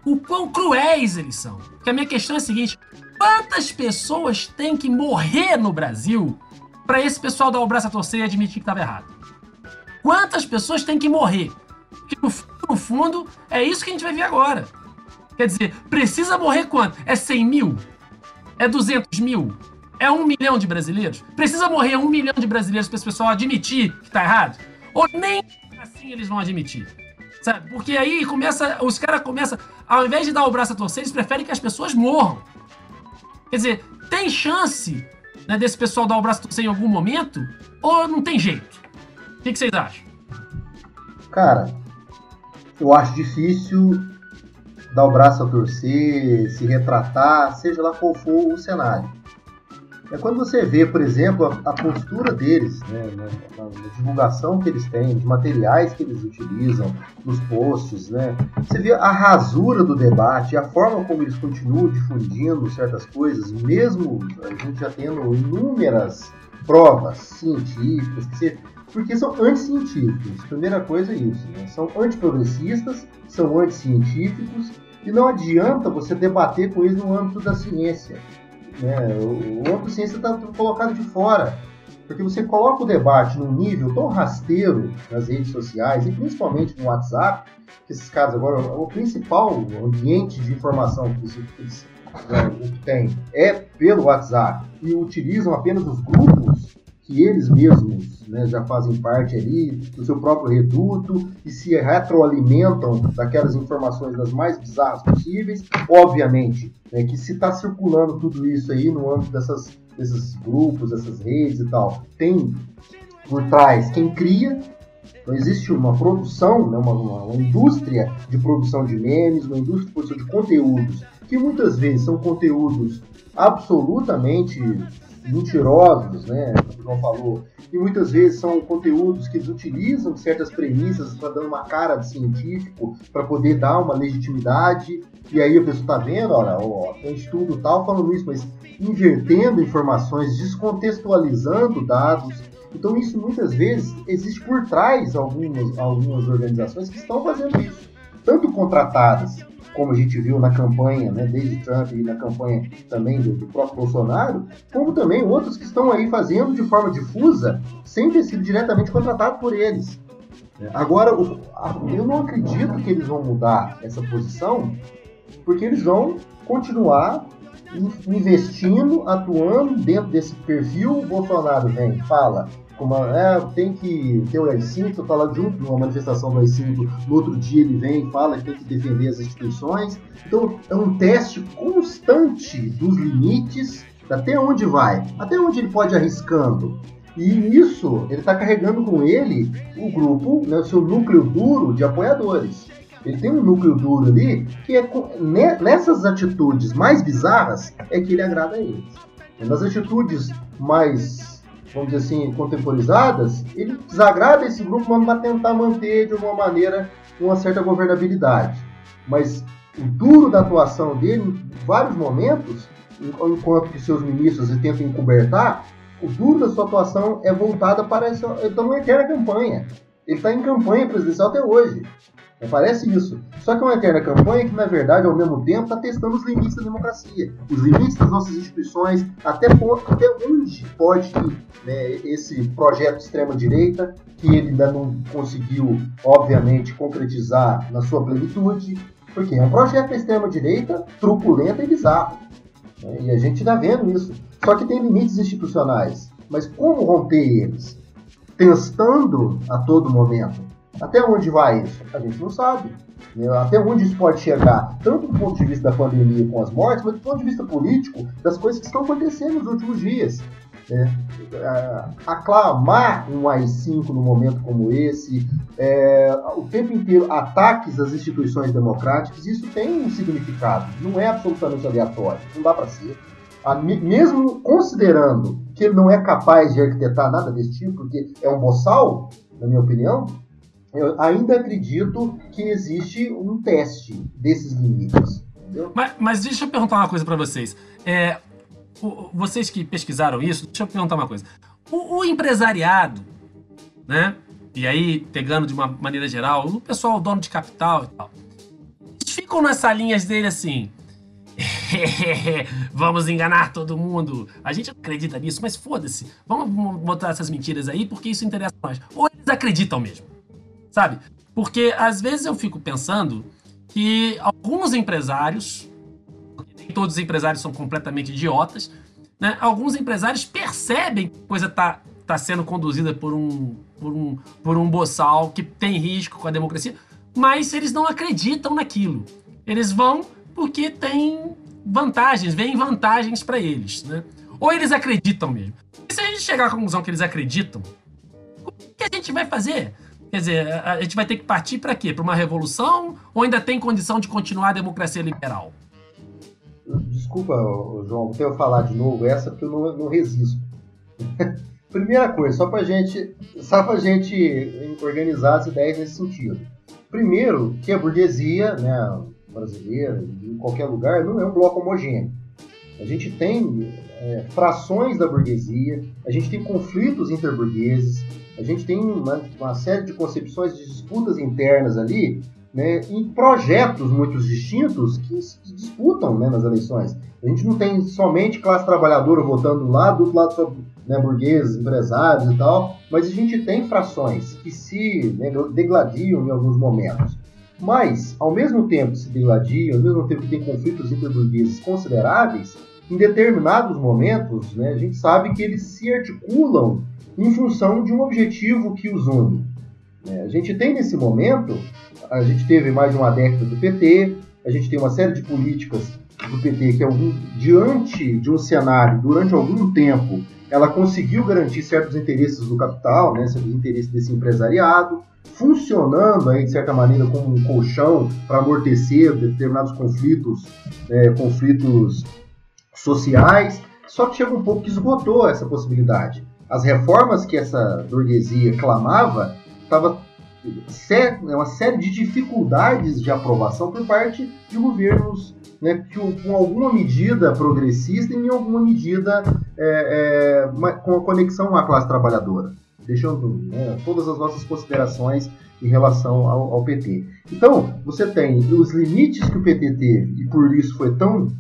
o quão cruéis eles são. Porque a minha questão é a seguinte: quantas pessoas têm que morrer no Brasil para esse pessoal dar o braço a torcer e admitir que estava errado? Quantas pessoas têm que morrer? Porque no fundo, no fundo, é isso que a gente vai ver agora. Quer dizer, precisa morrer quanto? É 100 mil? É 200 mil? É um milhão de brasileiros? Precisa morrer um milhão de brasileiros para esse pessoal admitir que tá errado? Ou nem assim eles vão admitir? Sabe? Porque aí começa, os caras começam, ao invés de dar o braço a torcer, eles preferem que as pessoas morram. Quer dizer, tem chance né, desse pessoal dar o braço a torcer em algum momento? Ou não tem jeito? O que, que vocês acham? Cara, eu acho difícil dar o braço a torcer, se retratar, seja lá qual for o cenário. É quando você vê, por exemplo, a, a postura deles, né, na, na- na divulgação que eles têm, de materiais que eles utilizam, nos posts, né? Você vê a rasura do debate, a forma como eles continuam difundindo certas coisas, mesmo a gente já tendo inúmeras provas científicas, que você- porque são anticientíficos. Primeira coisa é isso, né? São antiprogressistas, são anticientíficos, e não adianta você debater com eles no âmbito da ciência. Né? O, âmbito da ciência está colocado de fora. Porque você coloca o debate num nível tão rasteiro nas redes sociais, e principalmente no WhatsApp, que esses caras agora, o principal ambiente de informação que eles, né, tem é pelo WhatsApp, e utilizam apenas os grupos que eles mesmos né, já fazem parte ali do seu próprio reduto e se retroalimentam daquelas informações das mais bizarras possíveis. Obviamente, né, que se está circulando tudo isso aí no âmbito dessas, desses grupos, dessas redes e tal, tem por trás quem cria. Então existe uma produção, né, uma, uma- uma indústria de produção de memes, uma indústria de produção de conteúdos, que muitas vezes são conteúdos absolutamente mentirosos, né, como o João falou, e muitas vezes são conteúdos que eles utilizam certas premissas para dando uma cara de científico para poder dar uma legitimidade. E aí a pessoa está vendo, olha, ó, tem estudo tal falando isso, mas invertendo informações, descontextualizando dados. Então isso muitas vezes existe por trás algumas, algumas organizações que estão fazendo isso, tanto contratadas como a gente viu na campanha, né, desde Trump e na campanha também do, do próprio Bolsonaro, como também outros que estão aí fazendo de forma difusa, sem ter sido diretamente contratado por eles. Agora, o- a- eu não acredito que eles vão mudar essa posição, porque eles vão continuar in- investindo, atuando dentro desse perfil. O Bolsonaro vem, fala, como, é, tem que ter o AI-5, tá lá junto numa manifestação do AI-5, no outro dia ele vem e fala que tem que defender as instituições. Então, é um teste constante dos limites, até onde vai, até onde ele pode ir arriscando. E nisso, ele está carregando com ele o grupo, né, o seu núcleo duro de apoiadores. Ele tem um núcleo duro ali que é ne- nessas atitudes mais bizarras é que ele agrada a eles. Nas atitudes mais, vamos dizer assim, contemporizadas, ele desagrada esse grupo, mas vai tentar manter de alguma maneira uma certa governabilidade. Mas o duro da atuação dele, em vários momentos, en- enquanto que seus ministros tentam encobertar, o duro da sua atuação é voltada para essa. Ele está numa eterna campanha. Ele está em campanha presidencial até hoje. Parece isso. Só que é uma eterna campanha que, na verdade, ao mesmo tempo, está testando os limites da democracia, os limites das nossas instituições, até, po- até onde pode ir né, esse projeto extrema-direita, que ele ainda não conseguiu, obviamente, concretizar na sua plenitude, porque é um projeto da extrema-direita truculento e bizarro. né, E a gente está vendo isso. Só que tem limites institucionais. Mas como romper eles? Testando a todo momento. Até onde vai isso? A gente não sabe. né? Até onde isso pode chegar, tanto do ponto de vista da pandemia com as mortes, mas do ponto de vista político, das coisas que estão acontecendo nos últimos dias. a- aclamar um AI-5 num momento como esse, é, o tempo inteiro ataques às instituições democráticas, isso tem um significado, não é absolutamente aleatório, não dá para ser. A- me- mesmo considerando que ele não é capaz de arquitetar nada desse tipo, porque é um boçal, na minha opinião, eu ainda acredito que existe um teste desses limites. Mas, mas deixa eu perguntar uma coisa pra vocês. É, o- vocês que pesquisaram isso, deixa eu perguntar uma coisa. O, o empresariado, né? E aí, pegando de uma maneira geral, o pessoal, o dono de capital e tal, eles ficam nas salinhas dele assim. Vamos enganar todo mundo. A gente acredita nisso, mas foda-se. Vamos mo- botar essas mentiras aí porque isso interessa mais. Ou eles acreditam mesmo, sabe? Porque às vezes eu fico pensando que alguns empresários, nem todos os empresários são completamente idiotas, né? Alguns empresários percebem que a coisa tá, tá sendo conduzida por um, por, um, por um boçal que tem risco com a democracia, mas eles não acreditam naquilo. Eles vão porque tem vantagens, vem vantagens para eles, né? Ou eles acreditam mesmo. E se a gente chegar à conclusão que eles acreditam, o que a gente vai fazer? Quer dizer, a gente vai ter que partir para quê? Para uma revolução ou ainda tem condição de continuar a democracia liberal? Desculpa, João, ter eu falar de novo essa, porque eu não, não resisto. Primeira coisa, só pra gente, só pra gente organizar as ideias nesse sentido. Primeiro, que a burguesia, né, brasileira, em qualquer lugar, não é um bloco homogêneo. A gente tem é, frações da burguesia, a gente tem conflitos interburgueses, a gente tem uma, uma série de concepções de disputas internas ali, né, em projetos muito distintos que se disputam né, nas eleições. A gente não tem somente classe trabalhadora votando lá, do outro lado só né, burgueses, empresários e tal, mas a gente tem frações que se né, degladiam em alguns momentos. Mas, ao mesmo tempo que se degladiam, ao mesmo tempo que tem conflitos interburgueses consideráveis, em determinados momentos, né, a gente sabe que eles se articulam em função de um objetivo que os une. né. A gente tem nesse momento, a gente teve mais de uma década do PT, a gente tem uma série de políticas do PT que, algum, diante de um cenário, durante algum tempo, ela conseguiu garantir certos interesses do capital, né, certos interesses desse empresariado, funcionando aí de certa maneira como um colchão para amortecer determinados conflitos, é, conflitos sociais. Só que chega um pouco que esgotou essa possibilidade. As reformas que essa burguesia clamava estava uma série de dificuldades de aprovação por parte de governos né, que, com alguma medida progressista e em alguma medida é, é, uma- com a conexão à classe trabalhadora, deixando né, todas as nossas considerações em relação ao, ao PT. Então, você tem os limites que o PT teve e por isso foi tão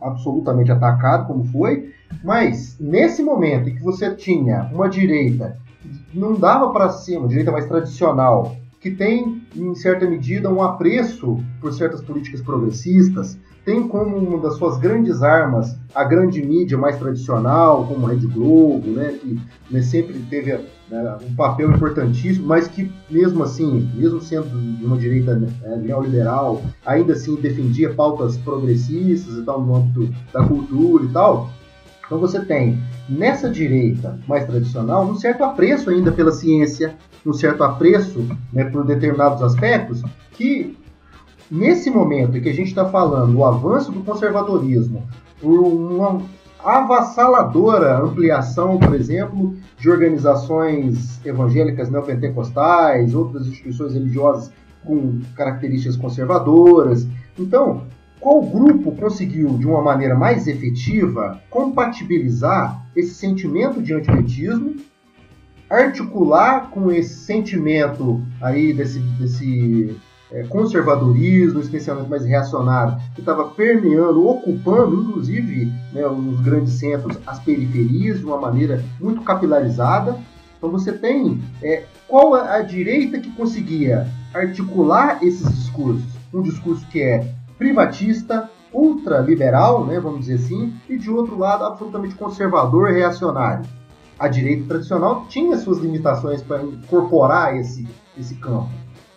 absolutamente atacado como foi, mas nesse momento em que você tinha uma direita que não dava para ser uma direita mais tradicional, que tem em certa medida um apreço por certas políticas progressistas, tem como uma das suas grandes armas a grande mídia mais tradicional, como a Rede Globo, né, que né, sempre teve né, um papel importantíssimo, mas que mesmo assim, mesmo sendo de uma direita né, neoliberal, ainda assim defendia pautas progressistas e tal no âmbito da cultura e tal. Então você tem nessa direita mais tradicional um certo apreço ainda pela ciência, um certo apreço né, por determinados aspectos que nesse momento em que a gente está falando o avanço do conservadorismo por uma avassaladora ampliação, por exemplo, de organizações evangélicas neopentecostais, outras instituições religiosas com características conservadoras. Então, qual grupo conseguiu, de uma maneira mais efetiva, compatibilizar esse sentimento de antipetismo, articular com esse sentimento aí desse, desse é, conservadorismo, especialmente mais reacionário, que estava permeando, ocupando, inclusive, né, os grandes centros, as periferias, de uma maneira muito capilarizada. Então você tem é, qual a, a direita que conseguia articular esses discursos? Um discurso que é privatista, ultraliberal, né, vamos dizer assim, e de outro lado absolutamente conservador reacionário. A direita tradicional tinha suas limitações para incorporar esse, esse campo.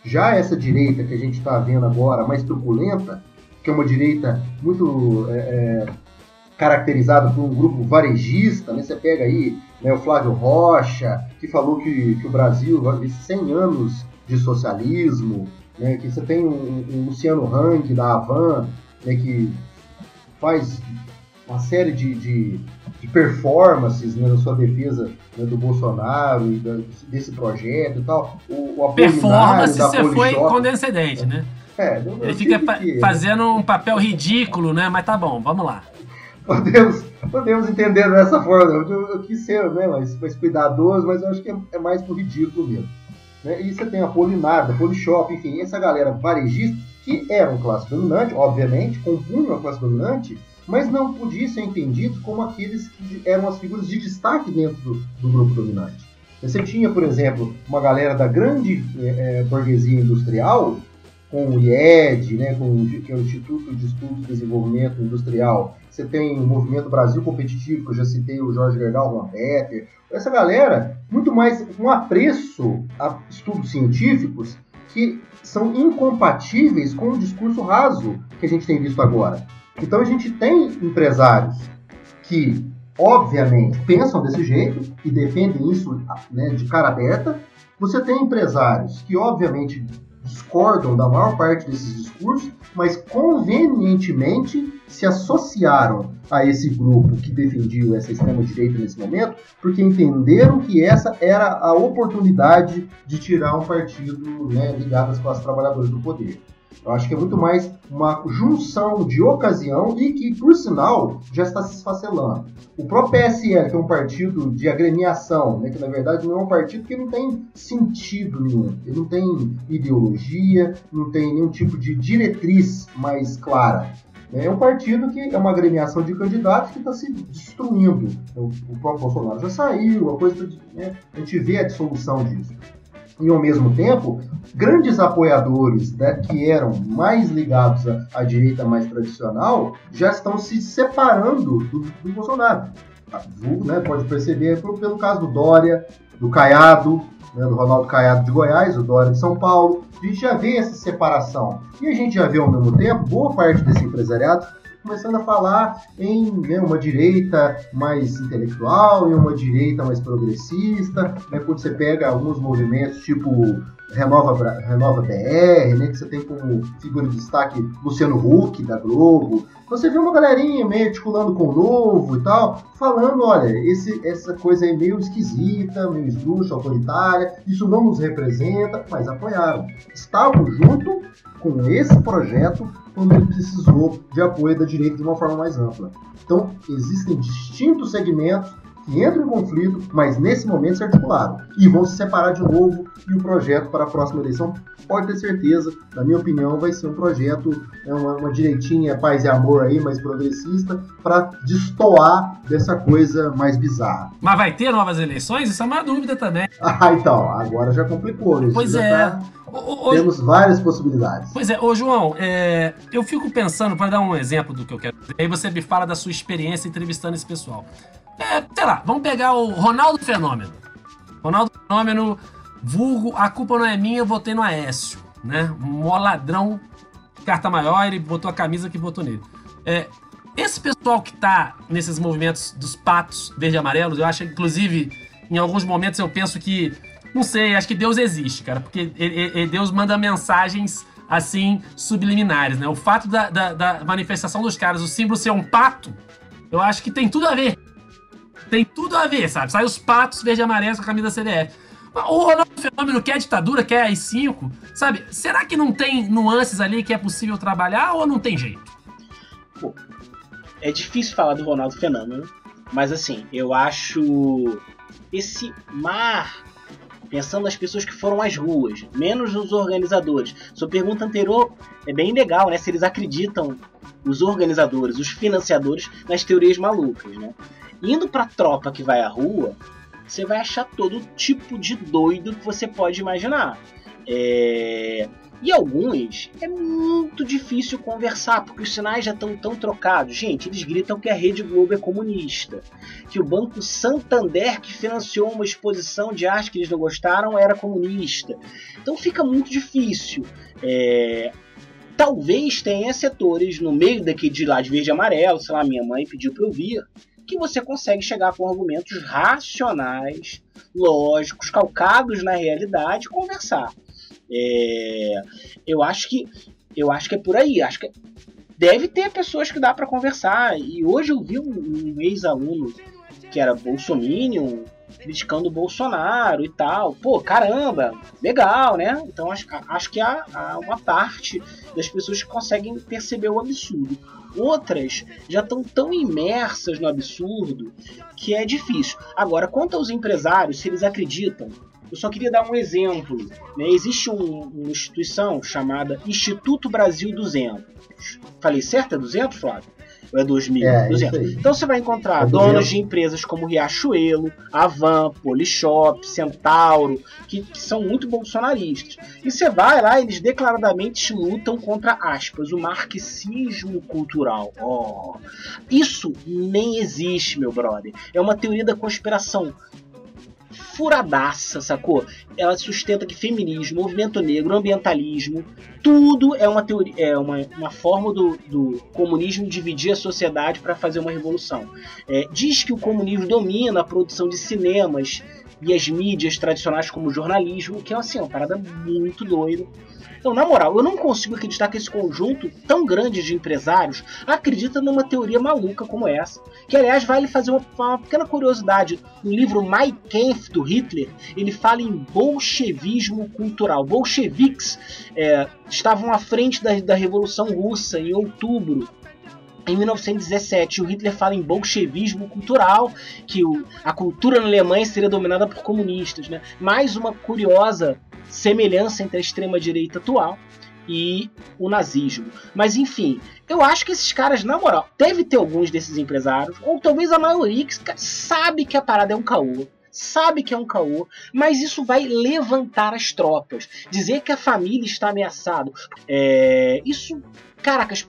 Já essa direita que a gente está vendo agora, mais truculenta, que é uma direita muito é, é, caracterizada por um grupo varejista, né? Você pega aí né, o Flávio Rocha, que falou que, que o Brasil vai ver 100 anos de socialismo, né? Que você tem um, um Luciano Hang da Havan, né, que faz uma série de, de, de performances né, na sua defesa né, do Bolsonaro e da- desse projeto e tal. O, o Performance da você foi condescendente, né? É, eu Ele fica que- fazendo um papel ridículo, né? Mas tá bom, vamos lá. Podemos, podemos entender dessa forma. Eu, eu quis ser né, mais, mais cuidadoso, mas eu acho que é, é mais pro ridículo mesmo. Né? E você tem a Polinário, a Polishop, enfim, essa galera varejista, que era um classe dominante, obviamente, compunham a classe dominante, mas não podia ser entendido como aqueles que eram as figuras de destaque dentro do, do grupo dominante. Você tinha, por exemplo, uma galera da grande eh, eh, burguesia industrial, com o IED, né, com, que é o Instituto de Estudos e Desenvolvimento Industrial. Você tem o Movimento Brasil Competitivo, que eu já citei o Jorge Gerdau, o Peter. Essa galera, muito mais um apreço a estudos científicos que são incompatíveis com o discurso raso que a gente tem visto agora. Então a gente tem empresários que, obviamente, pensam desse jeito e defendem isso né, de cara aberta. Você tem empresários que, obviamente, discordam da maior parte desses discursos, mas convenientemente se associaram a esse grupo que defendia essa extrema-direita nesse momento, porque entenderam que essa era a oportunidade de tirar um partido né, ligado às classes trabalhadoras do poder. Eu acho que é muito mais uma junção de ocasião e que, por sinal, já está se esfacelando. O próprio PSL, que é um partido de agremiação, né, que na verdade não é um partido que não tem sentido nenhum. Ele não tem ideologia, não tem nenhum tipo de diretriz mais clara. É um partido que é uma agremiação de candidatos que está se destruindo. O, próprio Bolsonaro já saiu, a coisa tá- né, a gente vê a dissolução disso. E ao mesmo tempo, grandes apoiadores né, que eram mais ligados à, à direita mais tradicional já estão se separando do, do Bolsonaro. A vulgo, né, pode perceber pelo, pelo caso do Dória, do Caiado, né, do Ronaldo Caiado de Goiás, o Dória de São Paulo. A gente já vê essa separação. E a gente já vê ao mesmo tempo boa parte desse empresariado começando a falar em né, uma direita mais intelectual e uma direita mais progressista. Né, quando você pega alguns movimentos tipo Renova, Renova BR, né, que você tem como figura de destaque Luciano Huck, da Globo. Você vê uma galerinha meio articulando com o novo e tal, falando, olha, esse, essa coisa aí meio esquisita, meio esdrúxula, autoritária, isso não nos representa, mas apoiaram. Estavam junto com esse projeto quando ele precisou de apoio da direita de uma forma mais ampla. Então, existem distintos segmentos que entram em conflito, mas nesse momento se articularam e vão se separar de novo. E o projeto para a próxima eleição, pode ter certeza, na minha opinião, vai ser um projeto, é uma, uma direitinha paz e amor aí, mais progressista, para destoar dessa coisa mais bizarra. Mas vai ter novas eleições? Isso é uma dúvida também. Ah, então, agora já complicou. Isso Pois já é. tá- ô, ô, temos várias possibilidades. Pois é, ô João, é, eu fico pensando, para dar um exemplo do que eu quero dizer, aí você me fala da sua experiência entrevistando esse pessoal. É, sei lá, vamos pegar o Ronaldo Fenômeno. Ronaldo Fenômeno, vulgo, a culpa não é minha, eu votei no Aécio, né? Mó ladrão, carta maior, ele botou a camisa que botou nele. É, esse pessoal que tá nesses movimentos dos patos verde e amarelos, eu acho, inclusive, em alguns momentos eu penso que, não sei, acho que Deus existe, cara, porque ele- ele- Deus manda mensagens assim, subliminares, né? O fato da, da- da manifestação dos caras, o símbolo ser um pato, eu acho que tem tudo a ver. Tem tudo a ver, sabe? Sai os patos verde e amarelo com a camisa CDF. O Ronaldo Fenômeno quer ditadura, quer as 5, sabe? Será que não tem nuances ali que é possível trabalhar ou não tem jeito? É difícil falar do Ronaldo Fenômeno, mas assim, eu acho esse mar, pensando nas pessoas que foram às ruas, menos nos organizadores. Sua pergunta anterior é bem legal, né? Se eles acreditam, os organizadores, os financiadores, nas teorias malucas, né? Indo pra tropa que vai à rua, você vai achar todo tipo de doido que você pode imaginar. É... E alguns é muito difícil conversar, porque os sinais já estão tão trocados. Gente, eles gritam que a Rede Globo é comunista, que o Banco Santander, que financiou uma exposição de arte que eles não gostaram, era comunista. Então fica muito difícil. É... talvez tenha setores no meio daqui de lá de verde e amarelo, sei lá, minha mãe pediu para eu vir, que você consegue chegar com argumentos racionais, lógicos, calcados na realidade, e conversar. É, eu acho que eu acho que é por aí. Acho que deve ter pessoas que dá para conversar. E hoje eu vi um, um ex-aluno que era bolsominion criticando o Bolsonaro e tal. Pô, caramba, legal, né? Então acho, acho que há, há uma parte das pessoas que conseguem perceber o absurdo. Outras já estão tão imersas no absurdo que é difícil. Agora, quanto aos empresários, se eles acreditam eu só queria dar um exemplo. Né? Existe um, uma instituição chamada Instituto Brasil 200. Falei certo? É 200, Flávio? Ou é 2000? É, 200. isso aí. Então você vai encontrar É donos 200. de empresas como Riachuelo, Avan, Polishop, Centauro, que, que são muito bolsonaristas. E você vai lá, eles declaradamente lutam contra, aspas, o marxismo cultural. Oh, isso nem existe, meu brother. É uma teoria da conspiração furadaça, sacou? Ela sustenta que feminismo, movimento negro, ambientalismo, tudo é uma teoria, é uma, uma forma do, do comunismo dividir a sociedade para fazer uma revolução. É, diz que o comunismo domina a produção de cinemas e as mídias tradicionais como o jornalismo, que é assim, uma parada muito doida. Então, na moral, eu não consigo acreditar que esse conjunto tão grande de empresários acredita numa teoria maluca como essa. Que, aliás, vale fazer uma, uma pequena curiosidade. No livro Mein Kampf, do Hitler, ele fala em bolchevismo cultural. Bolcheviques é, estavam à frente da, da Revolução Russa em outubro em 1917, o Hitler fala em bolchevismo cultural, que o, a cultura na Alemanha seria dominada por comunistas. Né? Mais uma curiosa semelhança entre a extrema-direita atual e o nazismo. Mas enfim, eu acho que esses caras, na moral, deve ter alguns desses empresários, ou talvez a maioria, que sabe que a parada é um caô. Sabe que é um caô, mas isso vai levantar as tropas. Dizer que a família está ameaçada. É, isso, caracas,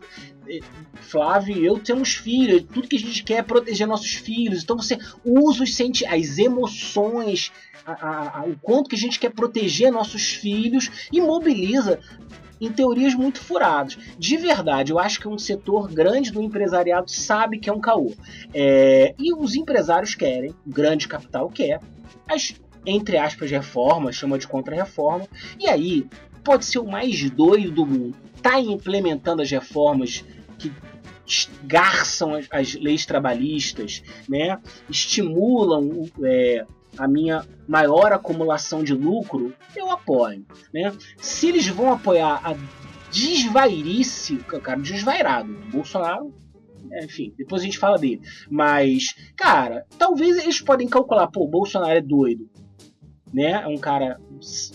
Flávio e eu temos filhos, tudo que a gente quer é proteger nossos filhos. Então você usa os senti as emoções, a, a, a, o quanto que a gente quer proteger nossos filhos e mobiliza em teorias muito furadas. De verdade, eu acho que um setor grande do empresariado sabe que é um caô. É, e os empresários querem, o grande capital quer, as, entre aspas, reformas, chama de contra-reforma, e aí pode ser o mais doido do mundo. Tá implementando as reformas que garçam as, as leis trabalhistas, né? estimulam é, a minha maior acumulação de lucro, eu apoio. Né? Se eles vão apoiar a desvairice, cara, desvairado, Bolsonaro, enfim, depois a gente fala dele. Mas, cara, talvez eles podem calcular, pô, o Bolsonaro é doido, né? É um cara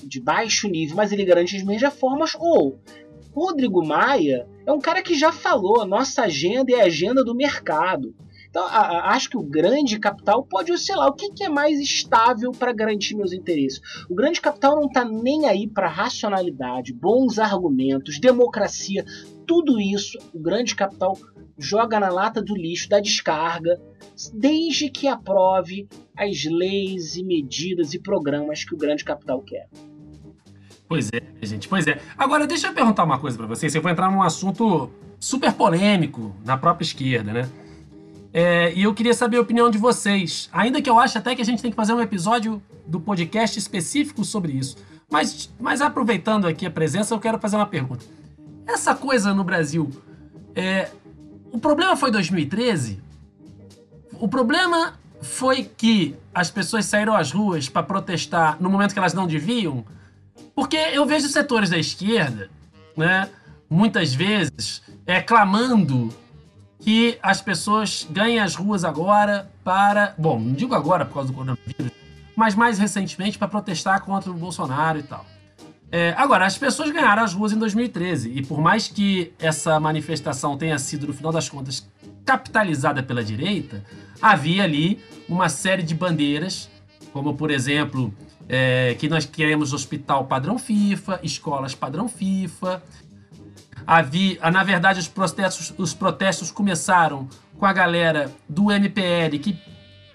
de baixo nível, mas ele garante as minhas reformas, ou Rodrigo Maia é um cara que já falou, nossa agenda é a agenda do mercado. Então, a, a, acho que o grande capital pode oscilar. O que, que é mais estável para garantir meus interesses? O grande capital não está nem aí para racionalidade, bons argumentos, democracia, tudo isso. O grande capital joga na lata do lixo, da descarga, desde que aprove as leis e medidas e programas que o grande capital quer. Pois é, gente, pois é. Agora, deixa eu perguntar uma coisa para vocês. Eu vou entrar num assunto super polêmico na própria esquerda, né? É, e eu queria saber a opinião de vocês. Ainda que eu ache até que a gente tem que fazer um episódio do podcast específico sobre isso. Mas, mas aproveitando aqui a presença, eu quero fazer uma pergunta. Essa coisa no Brasil, é, o problema foi 2013? O problema foi que as pessoas saíram às ruas para protestar no momento que elas não deviam? Porque eu vejo setores da esquerda, né, muitas vezes, é, clamando que as pessoas ganhem as ruas agora para. Bom, não digo agora por causa do coronavírus, mas mais recentemente para protestar contra o Bolsonaro e tal. É, agora, as pessoas ganharam as ruas em 2013, e por mais que essa manifestação tenha sido, no final das contas, capitalizada pela direita, havia ali uma série de bandeiras, como por exemplo, é, que nós queremos hospital padrão FIFA, escolas padrão FIFA. Havia, na verdade, os protestos, os protestos começaram com a galera do MPL que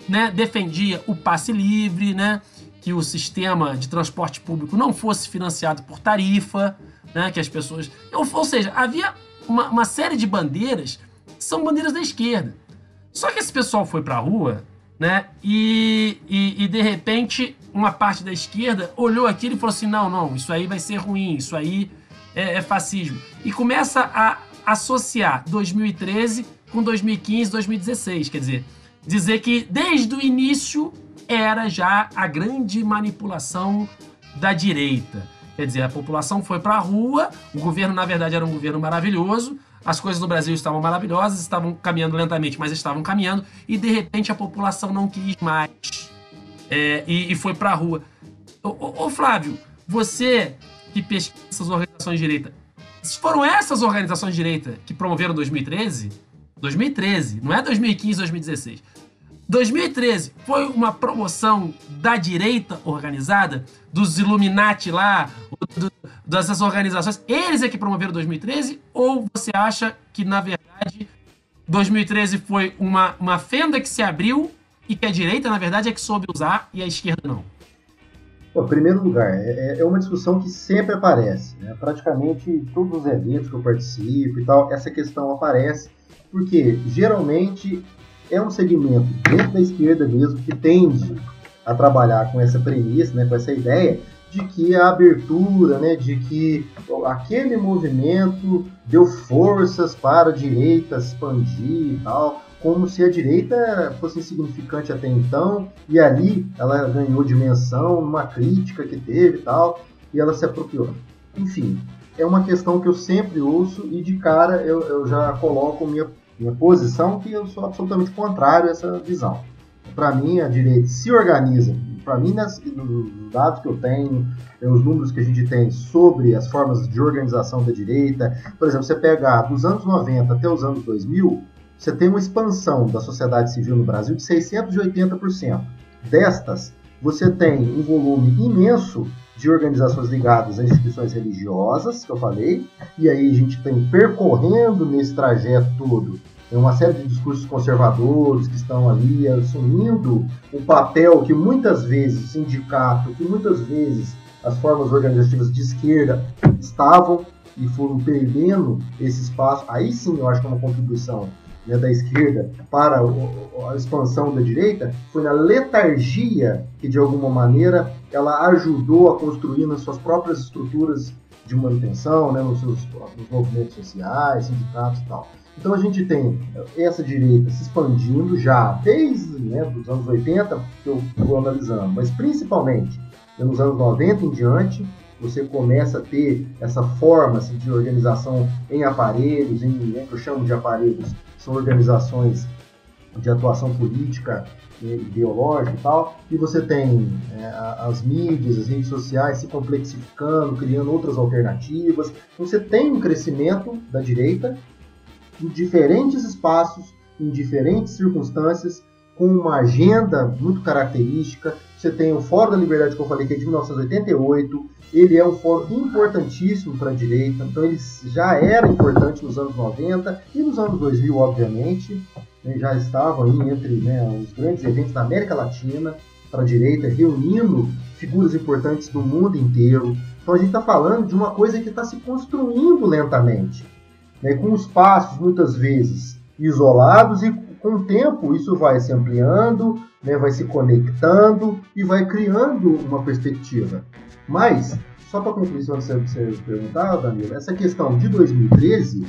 né, defendia o passe livre, né, que o sistema de transporte público não fosse financiado por tarifa, né, que as pessoas. Ou, ou seja, havia uma, uma série de bandeiras que são bandeiras da esquerda. Só que esse pessoal foi para a rua, né? E, e, e, de repente uma parte da esquerda olhou aquilo e falou assim: não, não, isso aí vai ser ruim, isso aí é, é fascismo. E começa a associar 2013 com 2015, 2016. Quer dizer, dizer que desde o início era já a grande manipulação da direita. Quer dizer, a população foi para a rua, o governo, na verdade, era um governo maravilhoso, as coisas no Brasil estavam maravilhosas, estavam caminhando lentamente, mas estavam caminhando, e de repente a população não quis mais é, e, e, foi para a rua. Ô, ô, ô, Flávio, você que pesquisa essas organizações de direita, foram essas organizações de direita que promoveram 2013? 2013, não é 2015, 2016. 2013 foi uma promoção da direita organizada, dos Illuminati lá, do, dessas organizações. Eles é que promoveram 2013? Ou você acha que, na verdade, 2013 foi uma, uma fenda que se abriu e que a direita, na verdade, é que soube usar e a esquerda não? Em primeiro lugar, é, é uma discussão que sempre aparece. Né? Praticamente todos os eventos que eu participo e tal, essa questão aparece, porque geralmente é um segmento dentro da esquerda mesmo que tende a trabalhar com essa premissa, né, com essa ideia de que a abertura, né, de que aquele movimento deu forças para a direita expandir e tal, como se a direita fosse insignificante até então, e ali ela ganhou dimensão numa crítica que teve e tal, e ela se apropriou. Enfim, é uma questão que eu sempre ouço e de cara eu, eu já coloco minha minha posição que eu sou absolutamente contrário a essa visão. Para mim, a direita se organiza. Para mim, nos dados que eu tenho, os números que a gente tem sobre as formas de organização da direita, por exemplo, você pegar dos anos 90 até os anos 2000, você tem uma expansão da sociedade civil no Brasil de 680%. Destas, você tem um volume imenso de organizações ligadas a instituições religiosas, que eu falei, e aí a gente tem percorrendo nesse trajeto todo uma série de discursos conservadores que estão ali assumindo um papel que muitas vezes o sindicato, que muitas vezes as formas organizativas de esquerda estavam e foram perdendo esse espaço. Aí sim eu acho que é uma contribuição né, da esquerda para a expansão da direita foi na letargia que, de alguma maneira, ela ajudou a construir nas suas próprias estruturas de manutenção, né, nos seus nos movimentos sociais, sindicatos e tal. Então a gente tem essa direita se expandindo já desde né, os anos 80, que eu estou analisando, mas principalmente nos anos 90 em diante, você começa a ter essa forma assim, de organização em aparelhos, em, né, que eu chamo de aparelhos são organizações de atuação política, ideológica e tal, e você tem é, as mídias, as redes sociais se complexificando, criando outras alternativas. Então, você tem um crescimento da direita em diferentes espaços, em diferentes circunstâncias, com uma agenda muito característica. Você tem o Fórum da Liberdade que eu falei que é de 1988, ele é um fórum importantíssimo para a direita, então ele já era importante nos anos 90 e nos anos 2000, obviamente, né, já estava aí entre né, os grandes eventos da América Latina para a direita, reunindo figuras importantes do mundo inteiro. Então a gente está falando de uma coisa que está se construindo lentamente, né, com os passos muitas vezes isolados e com o tempo isso vai se ampliando, né, vai se conectando e vai criando uma perspectiva. Mas, só para concluir, se você, você perguntar, Danilo, essa questão de 2013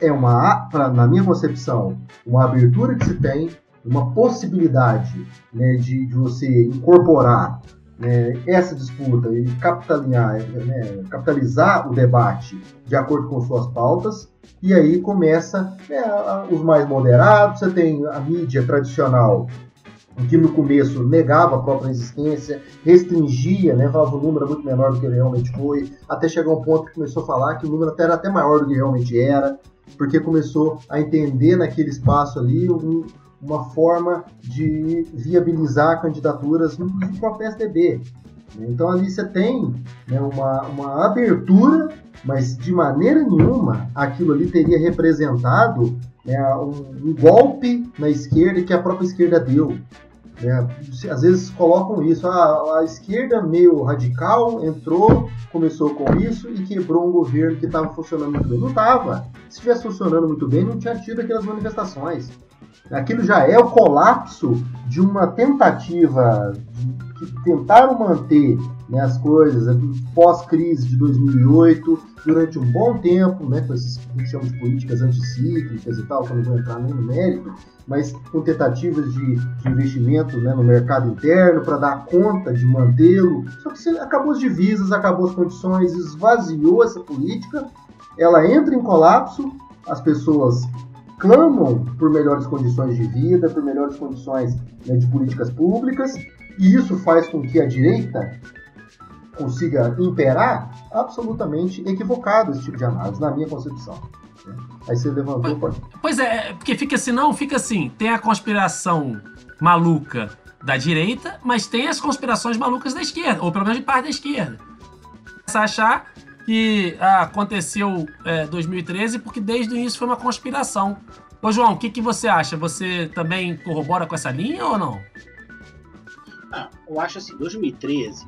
é uma, pra, na minha concepção, uma abertura que se tem, uma possibilidade né, de, de você incorporar né, essa disputa e capitalizar, né, capitalizar o debate de acordo com suas pautas, e aí começa né, os mais moderados, você tem a mídia tradicional que no começo negava a própria existência, restringia, né, falava o número muito menor do que realmente foi, até chegar um ponto que começou a falar que o número até era até maior do que realmente era, porque começou a entender naquele espaço ali um, uma forma de viabilizar candidaturas, inclusive para o PSDB. Então ali você tem né, uma, uma abertura, mas de maneira nenhuma aquilo ali teria representado né, um, um, golpe na esquerda que a própria esquerda deu. né? Às vezes colocam isso, ah, a esquerda meio radical entrou, começou com isso e quebrou um governo que estava funcionando muito bem. Não estava. Se estivesse funcionando muito bem, não tinha tido aquelas manifestações. Aquilo já é o colapso de uma tentativa de, que tentaram manter né, as coisas pós-crise de 2008 durante um bom tempo, né, com esses que a gente chama de políticas anticíclicas e tal, que eu não vou entrar nem no mérito, mas com tentativas de, de investimento né, no mercado interno para dar conta de mantê-lo. Só que acabou as divisas, acabou as condições, esvaziou essa política, ela entra em colapso, as pessoas clamam por melhores condições de vida, por melhores condições né, de políticas públicas, e isso faz com que a direita consiga imperar, absolutamente equivocado esse tipo de análise, na minha concepção. né? Aí você levantou, pode. Pois é, porque fica assim, não, fica assim, tem a conspiração maluca da direita, mas tem as conspirações malucas da esquerda, ou pelo menos de parte da esquerda. Começa a achar que ah, aconteceu é, 2013 porque desde o início foi uma conspiração. Ô João, o que, que você acha? Você também corrobora com essa linha ou não? Ah, eu acho assim, 2013,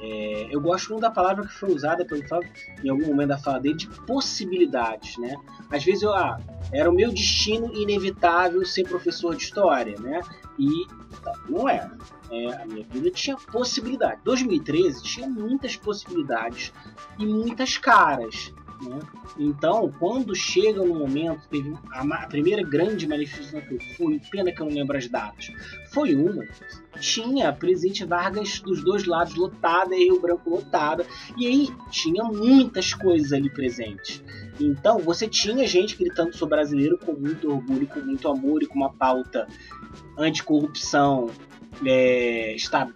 é, eu gosto muito da palavra que foi usada pelo Fábio em algum momento da fala dele, de possibilidades, né? Às vezes eu, ah, era o meu destino inevitável ser professor de história, né? E tá, não era. É, a minha vida tinha possibilidade. 2013 tinha muitas possibilidades e muitas caras. Né? Então, quando chega no momento, teve a, primeira grande manifestação que eu fui, pena que eu não lembro as datas, foi uma tinha Presidente Vargas dos dois lados lotada e Rio Branco lotada. E aí tinha muitas coisas ali presentes. Então você tinha gente gritando sou brasileiro com muito orgulho, com muito amor e com uma pauta anticorrupção. É, está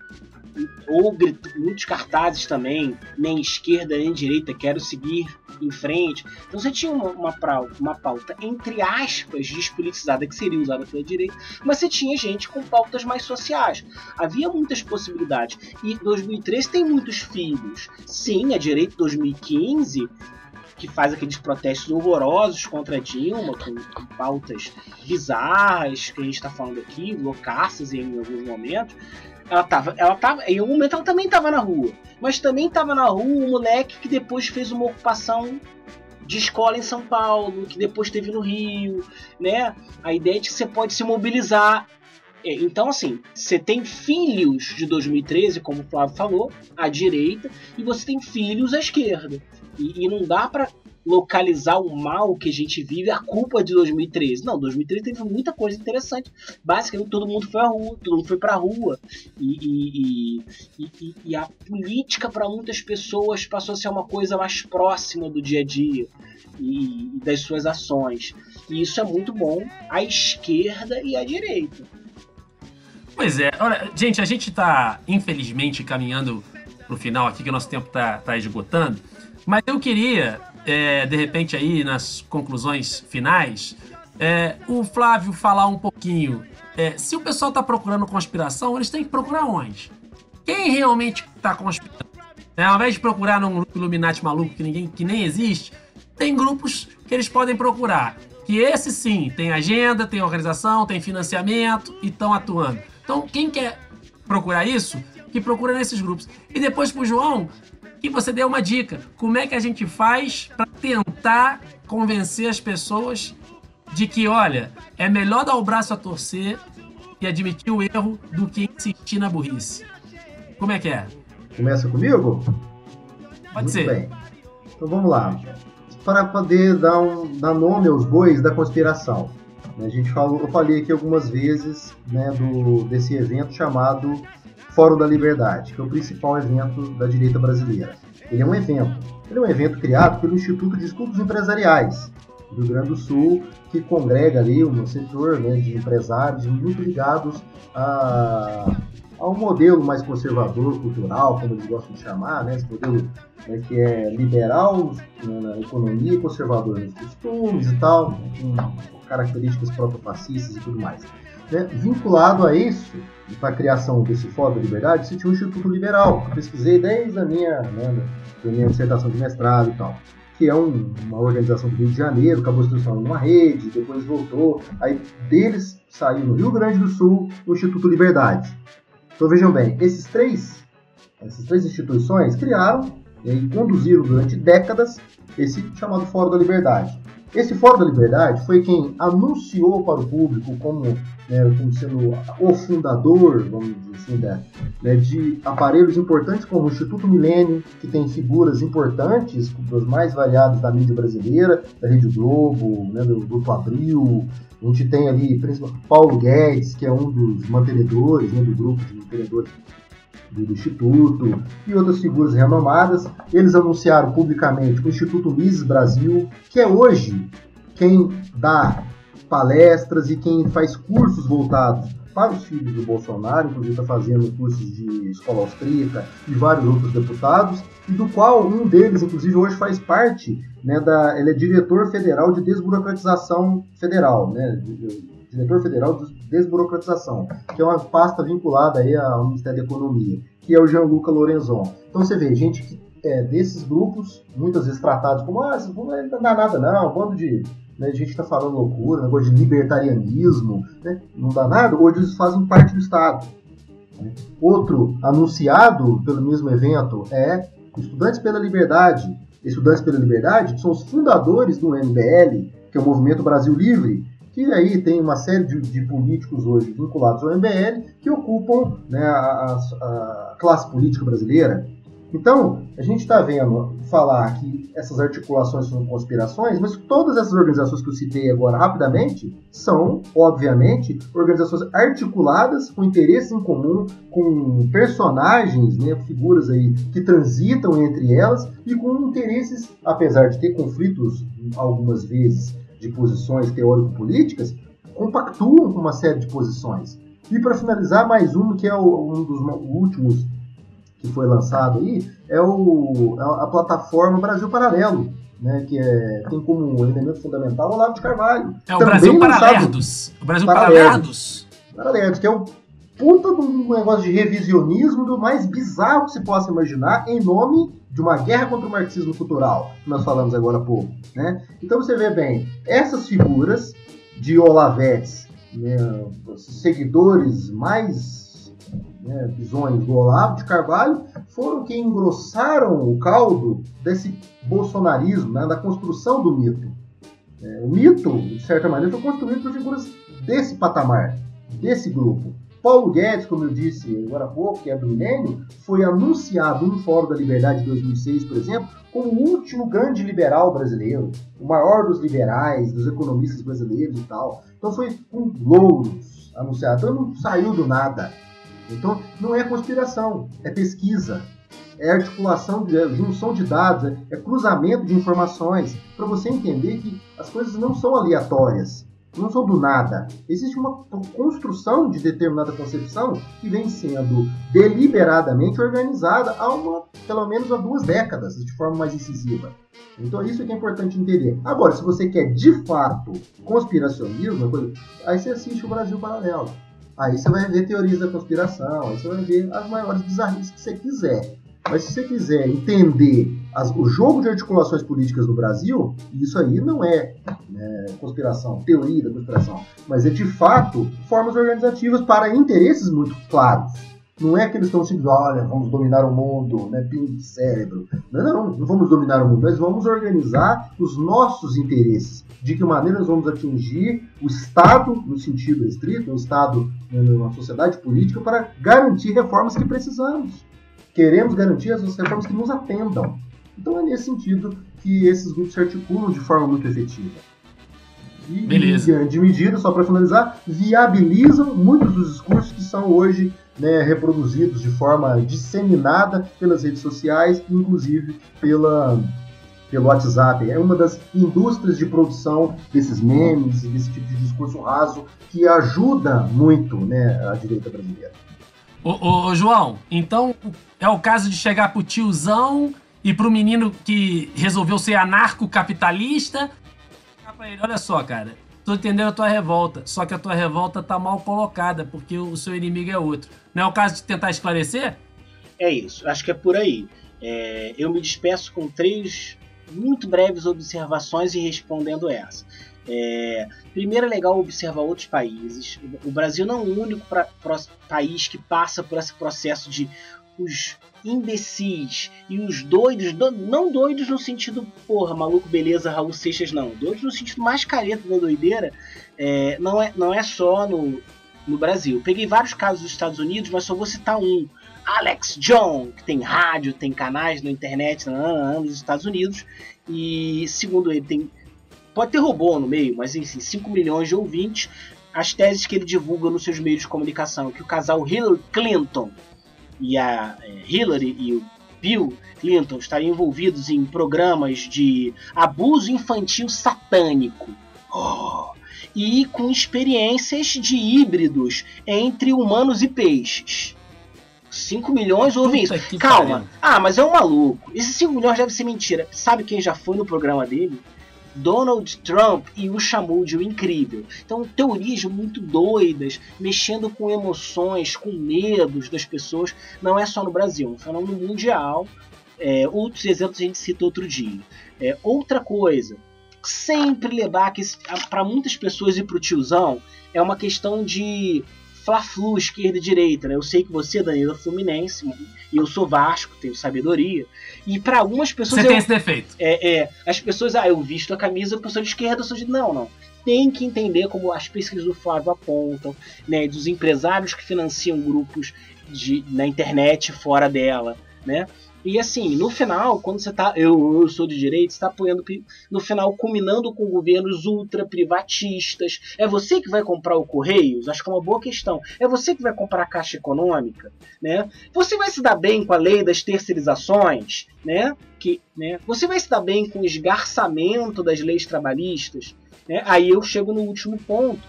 ou muitos cartazes também, nem esquerda nem direita, quero seguir em frente. Então você tinha uma, uma, uma pauta, entre aspas, despolitizada, que seria usada pela direita, mas você tinha gente com pautas mais sociais. Havia muitas possibilidades. E 2013 tem muitos filhos. Sim, a direita 2015 que faz aqueles protestos horrorosos contra Dilma, com, com pautas bizarras, que a gente está falando aqui, loucaças em alguns momentos. Ela tava, ela tava, em algum momento ela também estava na rua, mas também estava na rua um moleque que depois fez uma ocupação de escola em São Paulo, que depois teve no Rio, né? A ideia de que você pode se mobilizar. É, Então, assim, você tem filhos de 2013, como o Flávio falou, à direita, e você tem filhos à esquerda. E, e não dá pra localizar o mal que a gente vive a culpa de 2013. Não, 2013 teve muita coisa interessante. Basicamente, todo mundo foi à rua, todo mundo foi pra rua. E, e, e, e- a política para muitas pessoas passou a ser uma coisa mais próxima do dia a dia e, das suas ações. E isso é muito bom à esquerda e à direita. Pois é, olha, gente, a gente tá, infelizmente, caminhando pro final aqui, que o nosso tempo tá, tá esgotando. Mas eu queria, é, de repente, aí, nas conclusões finais, é, o Flávio falar um pouquinho. é, se o pessoal tá procurando conspiração, eles têm que procurar onde? Quem realmente tá conspirando? É, ao invés de procurar num grupo Illuminati maluco que, ninguém, que nem existe, tem grupos que eles podem procurar. Que esse sim tem agenda, tem organização, tem financiamento e estão atuando. Então, quem quer procurar isso, que procura nesses grupos. E depois pro João, que você dê uma dica. Como é que a gente faz para tentar convencer as pessoas de que, olha, é melhor dar o braço a torcer e admitir o erro do que insistir na burrice. Como é que é? Começa comigo? Pode Muito ser. bem. Então vamos lá. Para poder dar, um, dar nome aos bois da conspiração. né, A gente falou, eu falei aqui algumas vezes né, do, desse evento chamado Fórum da Liberdade, que é o principal evento da direita brasileira. Ele é um evento. Ele é um evento criado pelo Instituto de Estudos Empresariais do Rio Grande do Sul, que congrega ali um setor né, de empresários muito ligados a, ao modelo mais conservador, cultural, como eles gostam de chamar, né, esse modelo né, que é liberal né, na economia conservador nos costumes e tal, com características protofascistas e tudo mais. Né? Vinculado a isso, para a criação desse Fórum da Liberdade, existia um Instituto Liberal, que eu pesquisei desde a minha, né, da minha dissertação de mestrado e tal, que é um- uma organização do Rio de Janeiro, acabou se transformando numa rede, depois voltou. Aí deles saiu no Rio Grande do Sul o Instituto Liberdade. Então vejam bem, esses três, essas três instituições criaram e conduziram durante décadas esse chamado Fórum da Liberdade. Esse Fórum da Liberdade foi quem anunciou para o público como, né, como sendo o fundador, vamos dizer assim, da, né, de aparelhos importantes como o Instituto Milênio, que tem figuras importantes, das mais variadas da mídia brasileira, da Rede Globo, né, do Grupo Abril. A gente tem ali, Paulo Guedes, que é um dos mantenedores né, do grupo de mantenedores do, Instituto, e outras figuras renomadas. Eles anunciaram publicamente o Instituto Mises Brasil, que é hoje quem dá palestras e quem faz cursos voltados para os filhos do Bolsonaro, inclusive está fazendo cursos de escola austríaca e vários outros deputados, e do qual um deles, inclusive, hoje faz parte, né, da, ele é diretor federal de desburocratização federal, né, diretor federal de desburocratização, que é uma pasta vinculada aí ao Ministério da Economia, que é o Gianluca Lorenzon. Então você vê, gente que é, desses grupos, muitas vezes tratados como, ah, grupos não dá nada não, um bando de né, gente está falando loucura, negócio de libertarianismo, né, não dá nada, hoje eles fazem parte do Estado. né. Outro anunciado pelo mesmo evento é Estudantes pela Liberdade. Estudantes pela Liberdade são os fundadores do MBL, que é o Movimento Brasil Livre, que aí tem uma série de, de políticos hoje vinculados ao MBL que ocupam né, a, a- classe política brasileira. Então, a gente está vendo falar que essas articulações são conspirações, mas todas essas organizações que eu citei agora rapidamente são, obviamente, organizações articuladas com interesses em comum, com personagens, né, figuras aí que transitam entre elas e com interesses, apesar de ter conflitos algumas vezes de posições teórico-políticas, compactuam com uma série de posições. E para finalizar, mais um que é o- um dos mo- últimos que foi lançado aí, é o, a, a plataforma Brasil Paralelo, né, que é, tem como elemento fundamental o Olavo de Carvalho. É o Também Brasil Paralerdos. O Brasil Paralerdos. Paralerdos. Paralelos, que é o puta de um negócio de revisionismo do mais bizarro que se possa imaginar em nome de uma guerra contra o marxismo cultural, que nós falamos agora há pouco. Né? Então você vê bem, essas figuras de Olavetes, né, os seguidores mais né, bizonhos do Olavo de Carvalho, foram quem engrossaram o caldo desse bolsonarismo, né, da construção do mito. É, o mito, de certa maneira, foi construído por figuras desse patamar, desse grupo. Paulo Guedes, como eu disse agora há pouco, que é do milênio, foi anunciado no Fórum da Liberdade de 2006, por exemplo, como o último grande liberal brasileiro, o maior dos liberais, dos economistas brasileiros e tal. Então foi com louros anunciado. Então não saiu do nada. Então não é conspiração, é pesquisa, é articulação, é junção de dados, é cruzamento de informações, para você entender que as coisas não são aleatórias, não são do nada. Existe uma construção de determinada concepção que vem sendo deliberadamente organizada há uma, pelo menos há duas décadas, de forma mais incisiva. Então isso é que é importante entender. Agora, se você quer de fato conspiracionismo, coisa, aí você assiste o Brasil Paralelo. Aí você vai ver teorias da conspiração, aí você vai ver as maiores bizarrices que você quiser. Mas se você quiser entender as- o jogo de articulações políticas no Brasil, isso aí não é, né, conspiração, teoria da conspiração, mas é de fato formas organizativas para interesses muito claros. Não é que eles estão simplesmente, olha, vamos dominar o mundo, né, pingo de cérebro. Não, não, não vamos dominar o mundo, nós vamos organizar os nossos interesses. De que maneira nós vamos atingir o Estado, no sentido estrito, o Estado né, numa sociedade política, para garantir reformas que precisamos. Queremos garantir as reformas que nos atendam. Então é nesse sentido que esses grupos se articulam de forma muito efetiva. E, Beleza. em grande medida, só para finalizar, viabilizam muitos dos discursos que são hoje né, reproduzidos de forma disseminada pelas redes sociais, inclusive pela, pelo WhatsApp. É uma das indústrias de produção desses memes, desse tipo de discurso raso, que ajuda muito né, a direita brasileira. Ô, ô, ô, João, então é o caso de chegar pro tiozão e pro menino que resolveu ser anarcocapitalista. Pra olha só, cara, tô entendendo a tua revolta, só que a tua revolta tá mal colocada, porque o seu inimigo é outro. Não é o caso de tentar esclarecer? É isso, acho que é por aí. É, eu me despeço com três muito breves observações e respondendo essa. É, primeiro é legal observar outros países. O Brasil não é o único pra, pro, país que passa por esse processo de os imbecis e os doidos, do, não doidos no sentido, porra, maluco, beleza, Raul Seixas, não. Doidos no sentido mais careta da doideira, é, não, é, não é só no, no Brasil. Peguei vários casos dos Estados Unidos, mas só vou citar um. Alex John, que tem rádio, tem canais na internet nos Estados Unidos, e segundo ele, tem pode ter robô no meio, mas enfim, 5 milhões de ouvintes. As teses que ele divulga nos seus meios de comunicação, que o casal Hillary Clinton e a é, Hillary e o Bill Clinton estariam envolvidos em programas de abuso infantil satânico. Oh, e com experiências de híbridos entre humanos e peixes. 5 milhões ouvem isso. Calma. Pariu. Ah, mas é um maluco. Esses 5 milhões deve ser mentira. Sabe quem já foi no programa dele? Donald Trump e o chamou de o incrível. Então, teorias muito doidas, mexendo com emoções, com medos das pessoas, não é só no Brasil, é um fenômeno mundial. É, outros exemplos a gente cita outro dia. É, outra coisa, sempre levar que para muitas pessoas e para o tiozão é uma questão de fla-flu, esquerda e direita. Né? Eu sei que você, Danilo, é Fluminense, eu sou Vasco, tenho sabedoria. E para algumas pessoas. Você eu, tem esse defeito. É, é, as pessoas, ah, eu visto a camisa, eu sou de esquerda, eu sou de. Não, não. Tem que entender como as pesquisas do Flávio apontam, né, dos empresários que financiam grupos de, na internet fora dela, né? E assim, no final, quando você tá. Eu, eu sou de direita, está apoiando. No final, culminando com governos ultra privatistas. É você que vai comprar o Correios? Acho que é uma boa questão. É você que vai comprar a Caixa Econômica? Né? Você vai se dar bem com a lei das terceirizações? Né? Que, né? Você vai se dar bem com o esgarçamento das leis trabalhistas? Né? Aí eu chego no último ponto.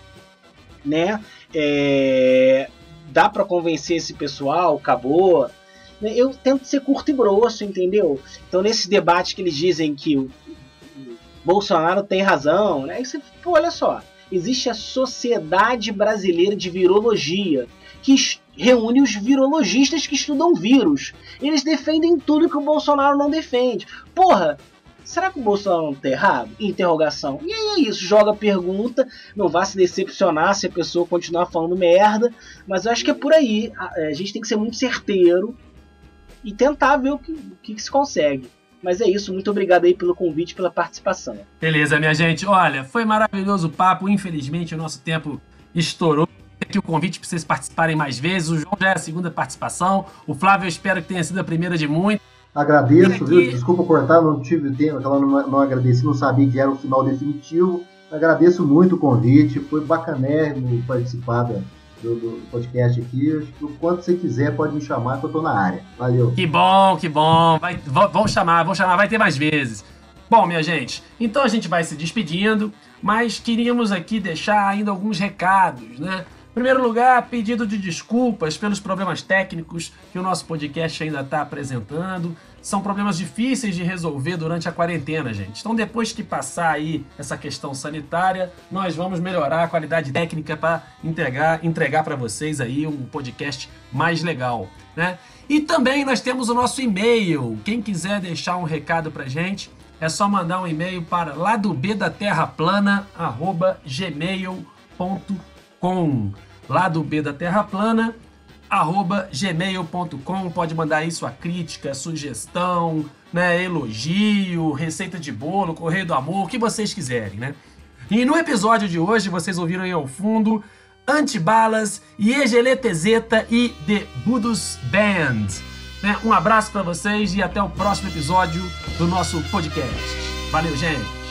Né? É, dá para convencer esse pessoal? Acabou né, eu tento ser curto e grosso, entendeu? Então, nesse debate que eles dizem que o, Bolsonaro tem razão, né? Você, pô, olha só, existe a Sociedade Brasileira de Virologia, que reúne os virologistas que estudam vírus. Eles defendem tudo que o Bolsonaro não defende. Porra, será que o Bolsonaro não tá errado? Interrogação. E aí é isso, joga a pergunta, não vá se decepcionar se a pessoa continuar falando merda, mas eu acho que é por aí. A, a gente tem que ser muito certeiro e tentar ver o que, o que, que se consegue. Mas é isso, muito obrigado aí pelo convite, pela participação. Beleza, minha gente. Olha, foi maravilhoso o papo. Infelizmente, o nosso tempo estourou. Aqui o convite para vocês participarem mais vezes. O João já é a segunda participação. O Flávio, eu espero que tenha sido a primeira de muitas. Agradeço, aqui... viu? Desculpa cortar, não tive tempo, não, não agradeci, não sabia que era o final definitivo. Agradeço muito o convite, foi bacanérrimo participar do, do, podcast aqui. O quanto você quiser, pode me chamar que eu tô na área. Valeu. Que bom, que bom. Vai, vamos chamar, vamos chamar, vai ter mais vezes. Bom, minha gente, então a gente vai se despedindo, mas queríamos aqui deixar ainda alguns recados, né? Em primeiro lugar, pedido de desculpas pelos problemas técnicos que o nosso podcast ainda está apresentando. São problemas difíceis de resolver durante a quarentena, gente. Então, depois que passar aí essa questão sanitária, nós vamos melhorar a qualidade técnica para entregar, entregar para vocês aí um podcast mais legal, né? E também nós temos o nosso e-mail. Quem quiser deixar um recado para gente, é só mandar um e-mail para ladobdaterraplana@gmail.com com lá do B da Terra Plana, gmail.com. Pode mandar aí sua crítica, sugestão, né, elogio, receita de bolo, correio do amor, o que vocês quiserem, né? E no episódio de hoje, vocês ouviram aí ao fundo Antibalas, Yegeletezeta e The Budos Band. Né? Um abraço para vocês e até o próximo episódio do nosso podcast. Valeu, gente!